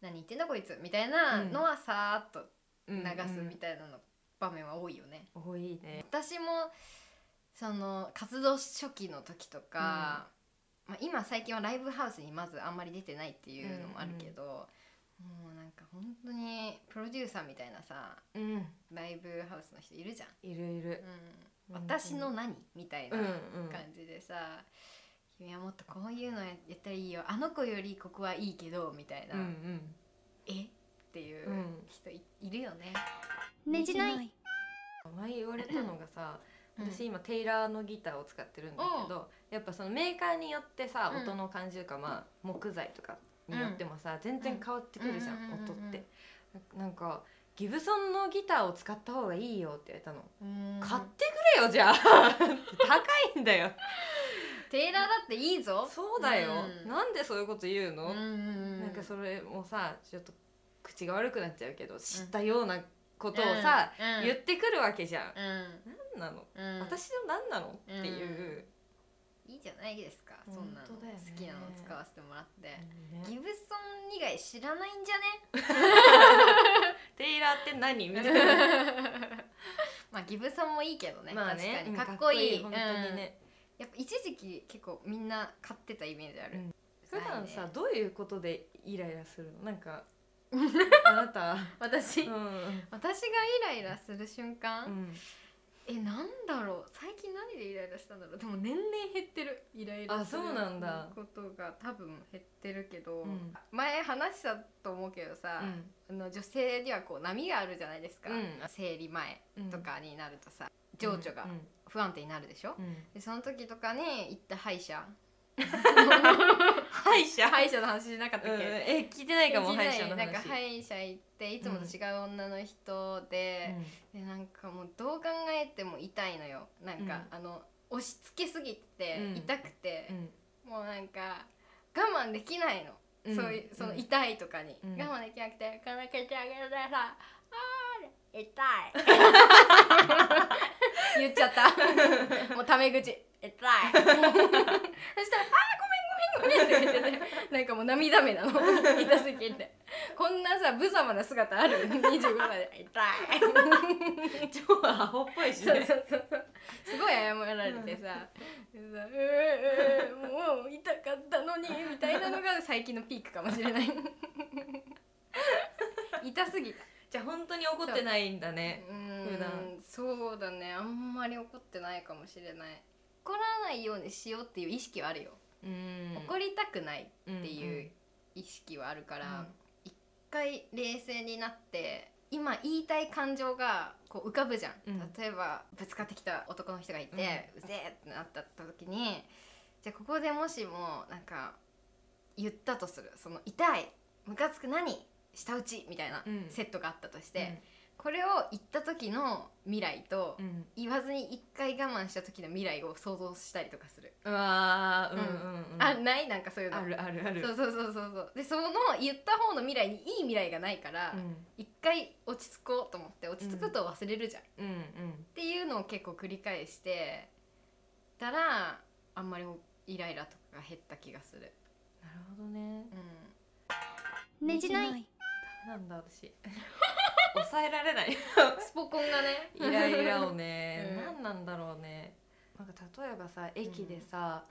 何言ってんだこいつみたいなのはさーっとうん流すみたいなの場面は多いよね。多いね。私もその活動初期の時とか、まあ、今最近はライブハウスにまずあんまり出てないっていうのもあるけど、もうなんか本当にプロデューサーみたいなさうん。ライブハウスの人いるじゃん。いるいる。うん、私の何？みたいなうんうん。感じでさ、君はもっとこういうのやったらいいよ。あの子よりここはいいけどみたいな、うんうんえ？っていううん。人い,、いるよね。ねじない。前言われたのがさうん。私今テイラーのギターを使ってるんだけどやっぱそのメーカーによってさうん。音の感じとかまあ木材とかによってもさ全然変わってくるじゃうん音って。ななんかギブソンのギターを使った方がいいよって言われたの。うん。買ってくれよじゃあ。高いんだよ。テイラーだっていいぞ。そうだよ。うん。なんでそういうこと言うの？うんうんうん。なんかそれもさちょっと口が悪くなっちゃうけど知ったようなことをさうん。言ってくるわけじゃん。うん。何なの？うん、私の何なの？っていういいじゃないですかそんなの。ね。好きなの使わせてもらって、ね。ギブソン以外知らないんじゃね？テイラーって何？みたいな。まあギブソンもいいけどね,、まあね。確かに。かっこいい。本当にね。うんやっぱ一時期結構みんな買ってたイメージある、うん。う普段さどういうことでイライラするの？なんか あなた。私、うん。私がイライラする瞬間、うんえなんだろう。最近何でイライラしたんだろう。でも年々減ってる。イライラするあそうなんだ。ことが多分減ってるけど、うん。前話したと思うけどさ、あの女性にはこう波があるじゃないですか、うん。生理前うんとかになるとさ、情緒がうん。不安定になるでしょ、うん。でその時とかに行った歯医者歯医者。歯医者の話しなかったっけ、うんえ聞いてないかも歯医者の話。なんか歯医者行っていつもと違う女の人で,、でなんかもうどう考えても痛いのよ。なんか、あの押し付けすぎてうん。痛くてう、ん。もうなんか我慢できないの、うん。そういうその痛いとかに、うん。我慢できなくて「このけてあげるでさあー痛い」言っちゃった。もうタメ口「痛い」そしたら「あーごめんごめんごめん」って言っててなんかもう涙目なの。痛すぎて。こんなさ無様な姿ある。25歳で「痛い」超アホっぽいしそうねそうそうそう。すごい謝られてさ「うさえー、もう痛かったのに」みたいなのが最近のピークかもしれない。痛すぎた。じゃあ本当に怒ってないんだね。うーん普段。そうだね。あんまり怒ってないかもしれない怒らないようにしようっていう意識はあるよ、うん。怒りたくないってうんいう意識はあるから、うん。一回冷静になって今言いたい感情がこう浮かぶじゃん、うん。例えばぶつかってきた男の人がいて、うぜえってなった時にじゃあここでもしもなんか言ったとする。その痛いムカつく何舌打ちみたいなうん。セットがあったとして、これを言った時の未来と、うん。うん言わずに一回我慢した時の未来を想像したりとかする、うわーうんうんうんうん。あない？なんかそういうの。あるあるある。そうそうそうそうそう。でその言った方の未来にいい未来がないから、うん。一回落ち着こうと思って落ち着くと忘れるじゃん、っうんうん。ていうのを結構繰り返してたらあんまりイライラとかが減った気がする、なるほどね。うねじない。なんだ私抑えられない。ん、スポコンがね。イライラをね、うん。何なんだろうね。なんか例えばさ駅でさ、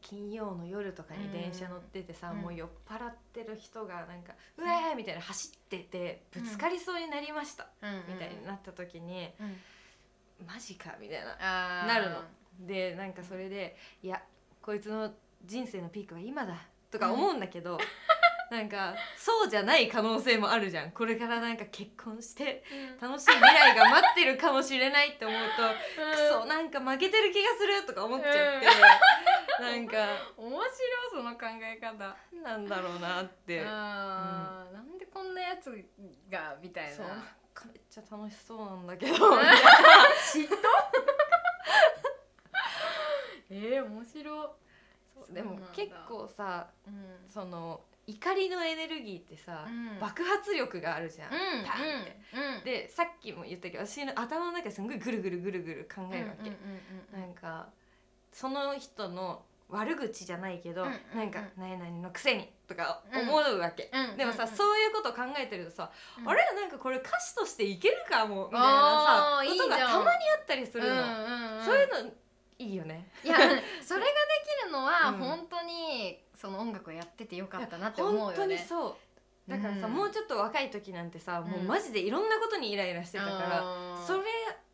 金曜の夜とかに電車乗っててさ、うん。もう酔っ払ってる人がなんか「うわー!」みたいな走っててぶつかりそうになりました、うん。うん。みたいになった時にうん「マジか」みたいな。なるの。でなんかそれで「いやこいつの人生のピークは今だ」とか思うんだけど、なんかそうじゃない可能性もあるじゃん。これからなんか結婚して楽しい未来が待ってるかもしれないって思うとうん。くそなんか負けてる気がするとか思っちゃって、なんか面白いその考え方なんだろうなって。あー、なんでこんなやつがみたいな。めっちゃ楽しそうなんだけど。嫉妬？えー、面白でも結構さうん。その怒りのエネルギーってさ、うん。爆発力があるじゃん、うんパンって。うんでさっきも言ったけど私の頭の中ですんごいぐるぐるぐるぐる考えるわけ、なんかその人の悪口じゃないけど、うんうんうん。なんか「何々のくせに」とかうん。思うわけ、うんでもさ、そういうこと考えてるとさ、うん。あれなんかこれ歌詞としていけるかもみたいあなさーいいことがたまにあったりするの、そういうのいいよね。いや それができるのはうん。本当にその音楽をやっててよかったなって思うよね。本当にそう。だからさ、うん。もうちょっと若い時なんてさ、もううんマジでいろんなことにイライラしてたから、あーそれ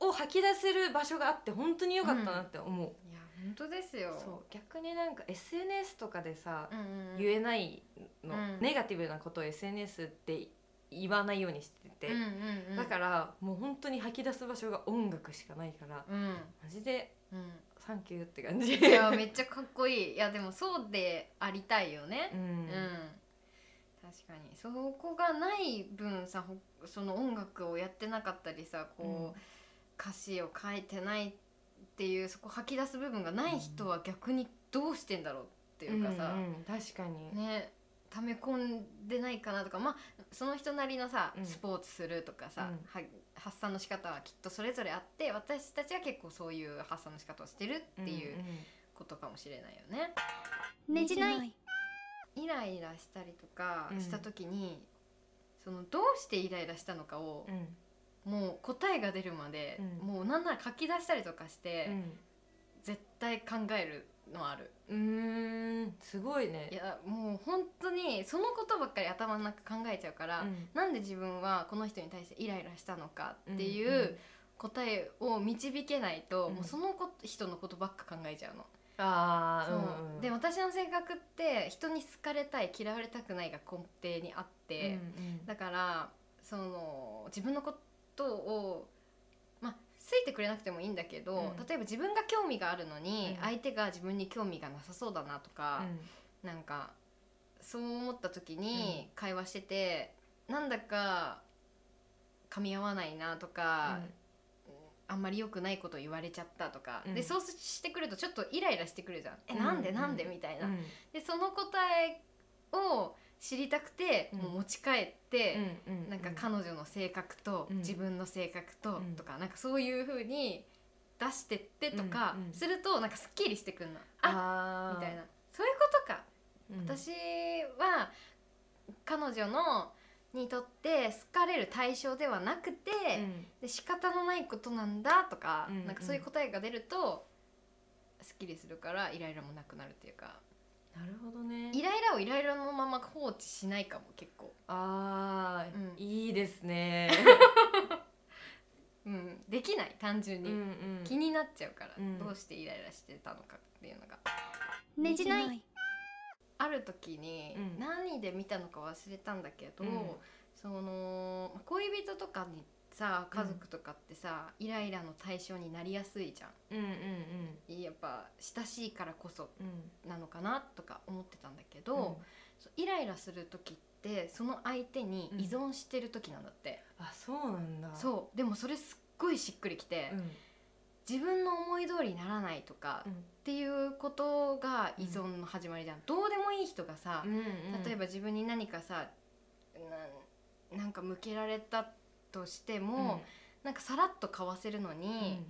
を吐き出せる場所があって本当に良かったなって思う、いや本当ですよ。そう逆になんか SNS とかでさ、うんうん言えないの、うん。ネガティブなことを SNS って言わないようにしてて、うんうんうん。だからもう本当に吐き出す場所が音楽しかないからうん。マジでうんサンキューって感じ。いやめっちゃかっこいい。いやでもそうでありたいよね。ううん、ん、確かに。そこがない分さほその音楽をやってなかったりさこう、うん。歌詞を書いてないっていうそこ吐き出す部分がない人は逆にどうしてんだろうっていうかさ、うんうん。確かに、ね溜め込んでないかなとかまあその人なりのさ、うん。スポーツするとかさ、うん。は発散の仕方はきっとそれぞれあって私たちは結構そういう発散の仕方をしてるっていうことかもしれないよね。ねじない。イライラしたりとかうん。した時に、そのどうしてイライラしたのかをうん、うんもう答えが出るまで、うん。もうなんなら書き出したりとかして、うん。絶対考えるのある。うーんすごいね。いやもう本当にそのことばっかり頭の中考えちゃうから、うん。なんで自分はこの人に対してイライラしたのかっていんう答えを導けないと、うん。もうそのこ人のことばっか考えちゃうの。ああそううんうん。で私の性格って人に好かれたい嫌われたくないが根底にあって、うんうん。だからその自分のことを、まあ、ついてくれなくてもいいんだけど、うん。例えば自分が興味があるのに、うん。相手が自分に興味がなさそうだなとか、なんかそう思った時に会話してて、なんだか噛み合わないなとか、あんまり良くないこと言われちゃったとか、うん。でそうしてくるとちょっとイライラしてくるじゃん、えうん。なんでうんなんでみたいな、うん。でその答えを知りたくて、うん。もう持ち帰って、うんうんなんか彼女の性格と、うん。自分の性格と、うん。とかなんかそういう風に出してってとかうんうん。するとなんかすっきりしてくんの、あ。あみたいな。そういうことか、うん。私は彼女のにとって好かれる対象ではなくて、うん。で仕方のないことなんだとか、うん。なんかそういう答えが出るとすっきりするからイライラもなくなるっていうかなるほどね。イライラをイライラのまま放置しないかも結構、あー、うん。いいですね。うん、できない単純に、うんうん。気になっちゃうから、うん。どうしてイライラしてたのかっていうのが。ねじない。ある時にうん。何で見たのか忘れたんだけど、うん。その恋人とかにさ家族とかってさ、イライラの対象になりやすいじゃん。うんうんやっぱ親しいからこそうん。うんなのかなとか思ってたんだけど、そうイライラする時ってその相手に依存してる時なんだって、あそうなんだ。そう。でもそれすっごいしっくりきて、うん。自分の思い通りにならないとか、うん。っていうことが依存の始まりじゃん、どうでもいい人がさ、うんうん。例えば自分に何かさななんか向けられたとしても、なんかさらっとかわせるのに、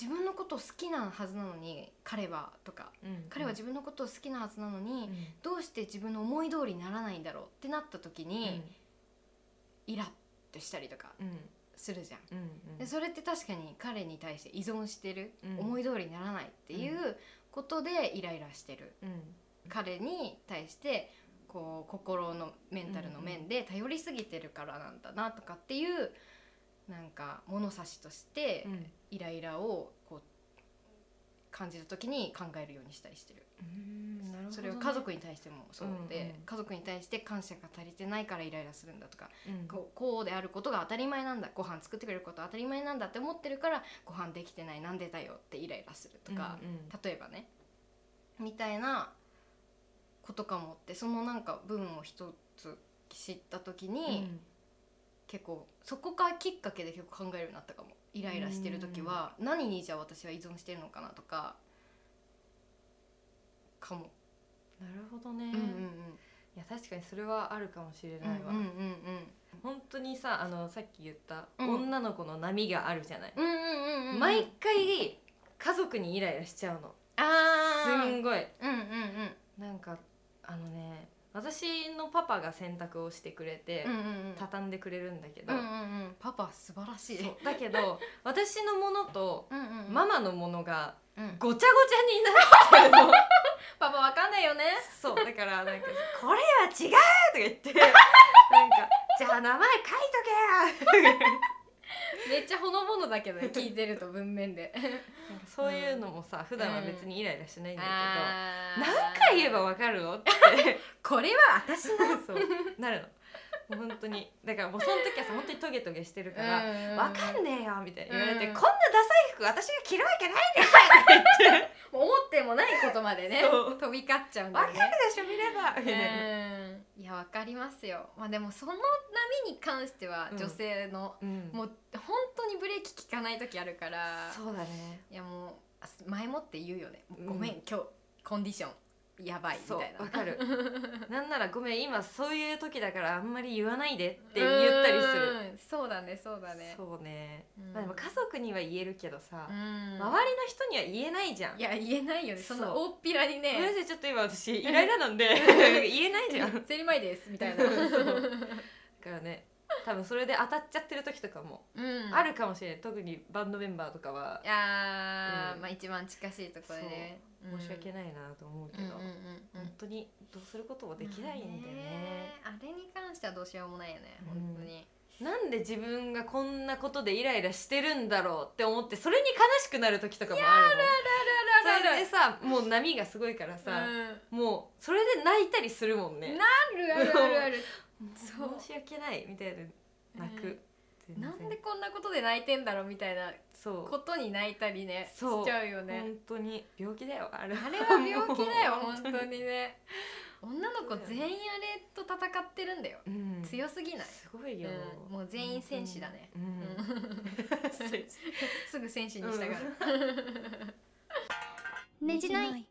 自分のことを好きなはずなのに彼はとかうん。うん。彼は自分のことを好きなはずなのに、うん。どうして自分の思い通りにならないんだろうってなった時に、イラッとしたりとかうん。するじゃん。うん。うん。でそれって確かに彼に対して依存してる、うん。思い通りにならないっていうことでイライラしてる、うん。彼に対してこう心のメンタルの面で頼りすぎてるからなんだなとかっていうなんか物差しとしてうん。イライラをこう感じた時に考えるようにしたりしてる。るほどね。それを家族に対してもそうで、うんうん。家族に対して感謝が足りてないからイライラするんだとかうん。こうこうであることが当たり前なんだご飯作ってくれることは当たり前なんだって思ってるからご飯できてないなんでだよってイライラするとか、うんうん。例えばね。みたいなことかもってそのなんか部分を一つ知った時に、結構そこからきっかけで結構考えるようになったかも。イライラしてる時は何にじゃあ私は依存してるのかなとかかも。なるほどね、うんうんいや確かにそれはあるかもしれうんないわ、うんうん。本当にさあのさっき言った、うん。女の子の波があるじゃない、うんうんうんうんうん。毎回家族にイライラしちゃうの。あー。すんごい。うんうんうん。なんかあのね私のパパが洗濯をしてくれて、うんうんうん。畳んでくれるんだけど、うんうんうん。パパ素晴らしい。だけど私のものとうんうんうん。ママのものがうん。ごちゃごちゃになってるの。パパわかんないよね。そう。だからなんか「これは違う!」とか言って なんか「じゃあ名前書いとけよ!」めっちゃほのぼのだけどね 聞いてると文面で。そういうのもさ、普段は別にイライラしないんだけど、あー。何回言えばわかるのって。これは私の。そうなるの。本当に。だからもうその時はさ本当にトゲトゲしてるから「わかんねえよ」みたいな。言われて、うん。こんなダサい服私が着るわけないでしょ」って思ってもないことまでね飛び交っちゃうん「わかだよね。るでしょ見れば」みたいな。うん。いやわかりますよ。まあでもその波に関してはうん。女性の、うん。もう本当にブレーキ効かない時あるから。そうだね。いやもうあ前もって言うよね、うんごめん。今日コンディションやばいみそうたいな。わかる。なんならごめん今そういう時だからあんまり言わないでって言ったりする。うん。そうだねそうだね。そうね、うん。まあでも家族には言えるけどさ、うん。周りの人には言えないじゃん。いや言えないよね。そんな大っぴらにごめんなね。さいちょっと今私イライラなんで 言えないじゃん。だ「セリマイです」みたいな、からね多分それで当たっちゃってる時とかもうん、あるかもしれない。特にバンドメンバーとかは。いやー、うん。まあ一番近しいところで。ね申し訳ないなと思うけど、うんうんうんうん。本当にどうすることもできないんだよね,、まああれに関してはどうしようもないよねうん。本当に、なんで自分がこんなことでイライラしてるんだろうって思ってそれに悲しくなる時とかもあるそれでさもう波がすごいからさ、もうそれで泣いたりするもんね。なるあるあるある そう。申し訳ないみたいな泣く、うん。全然。なんでこんなことで泣いてんだろうみたいなそう。ことに泣いたりねそう。しちゃうよね。本当に。病気だよあれあれは病気だよ 本当に。ね。女の子全員あれと戦ってるんだよ。うん。強すぎない。すごいよ、うん。もう全員戦士だね。うん。す。ぐ戦士にしたがるねじない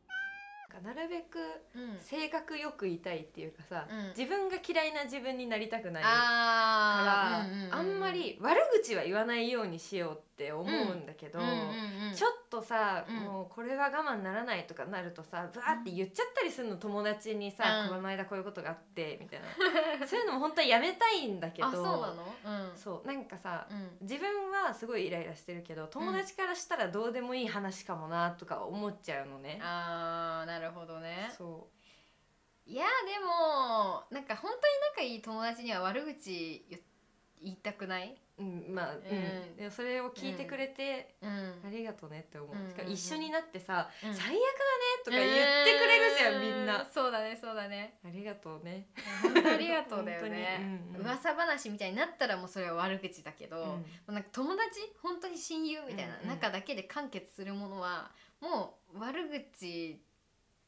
なるべくうん。性格よくいたいっていうかさ、うん。自分が嫌いな自分になりたくないかあー。ら、あんまり悪口は言わないようにしようって思うん。だけど、ちょっとさ、うん。もうこれは我慢ならないとかなるとさブワーって言っちゃったりするの友達にさ、うん。この間こういうことがあってみたいな。そういうのも本当はやめたいんだけどあそうなの？うん。そうなんかさ、うん。自分はすごいイライラしてるけど友達からしたらどうでもいい話かもなとか思っちゃうのね。あーなるほどね。そいやでもなんか本当に仲いい友達には悪口言言いたくない？ううん、まあ、うん。うん。でもそれを聞いてくれて、うん。ありがとうねって思う、うんしかも一緒になってさ、うん。最悪だねとか言ってくれるじゃん、みんうなそうだねそうだね。ありがとうね。本当ありがとうだよね、本当に。うんうん。噂話みたいになったらもうそれは悪口だけど、うん。もうなんか友達本当に親友みたいなうんうん。中だけで完結するものはもう悪口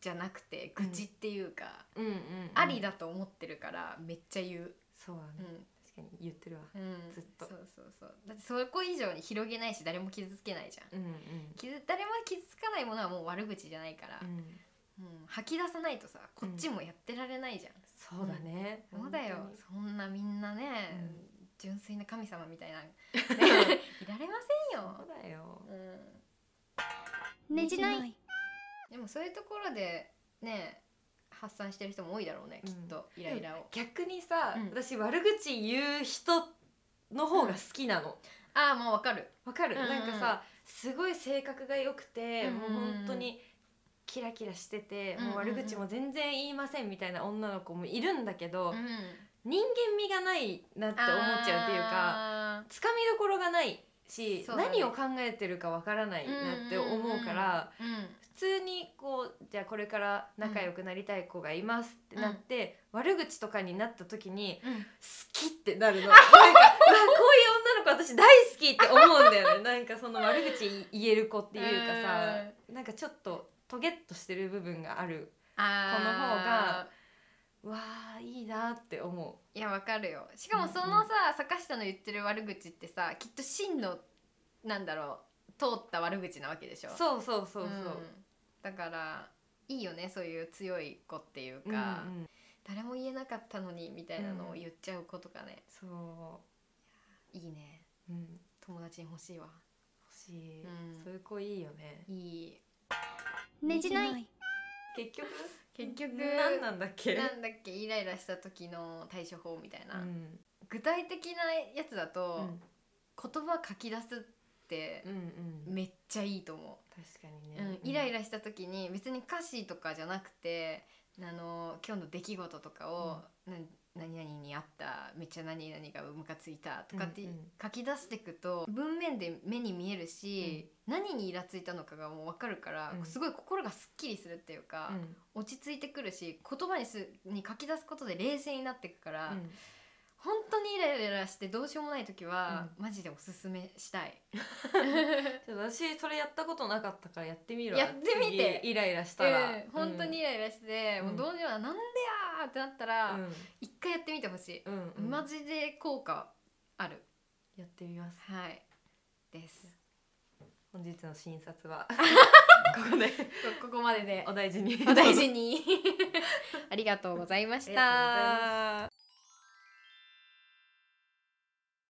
じゃなくて愚痴っていうか、うんうんうん。ありだと思ってるからめっちゃ言う、そうだね、うん。確かに言ってるわ。うん、ずっと。そうそうそう。だってそこ以上に広げないし誰も傷つけないじゃん。うんうん傷誰も傷つかないものはもう悪口じゃないから、うん。うん吐き出さないとさこっちもやってられないじゃん、そうだね、そうだよ。本そんなみんなね、うん。純粋な神様みたいな、ね、いられません当にそうよ、だよ。うん、ねじない。でもそういうところでね発散してる人も多いだろうね、うん。きっとイライラを、逆にさ、うん。私悪口言う人の方が好きなの。ああもうわかる。わかる、うんうんなんかさすごい性格が良くて、うんうんうん。もう本当にキラキラしてて、もう悪口も全然言いませんみたいな女の子もいるんだけど、うん人間味がないなって思っちゃうっていうかあつかみどころがないし、そうだね。何を考えてるかわからないなって思うから、ーうん普通にこうじゃあこれから仲良くなりたい子がいますってなって、悪口とかになった時にうん。好きってなるの。なんかこういう女の子私大好きって思うんだよね。なんかその悪口言える子っていうかさ、なんかちょっとトゲっとしてる部分があるあー。この方がわあいいなって思いやわかるよ。しかもそのさ、坂下の言ってる悪口ってさきっと真のなんだろう通った悪口なわけでしょ。うそうそうそう。そう、んだからいいよねそういう強い子っていうか、うんうん。誰も言えなかったのにみたいなのを言っちゃう子とかね、そいいね。う、うん、友達に欲しいわ。欲しい、うん。そういう子いいよね。いい。ねじない。結局？結局何なんだっけ？なんだっけ？イライラした時の対処法みたいな、うん。具体的なやつだと、うん。言葉書き出すってうんうん。めっちゃいいと思確かにう、ね、うん、イライラした時に別に歌詞とかじゃなくてあの今日の出来事とかを、な何々にあっためっちゃ何々がムカついたとかってうんうん。書き出していくと文面で目に見えるし、何にイラついたのかがもう分かるから、うん。すごい心がすっきりするっていうか、うん。落ち着いてくるし言葉にすに書き出すことで冷静になっていくから、うん本当にイライラしてどうしようもない時は、マジでおすすめしたい。ちょっと私それやったことなかったからやってみるわ。やってみて。次イライラしたら、うん。本当にイライラして、うん。もうどうにもなんでやーってなったら、うん。一回やってみてほしい、うんうん。マジで効果ある。やってみます。はい。です。本日の診察は。ここで。こここまでで。お大事に。お大事に。ありがとうございましありがとうございた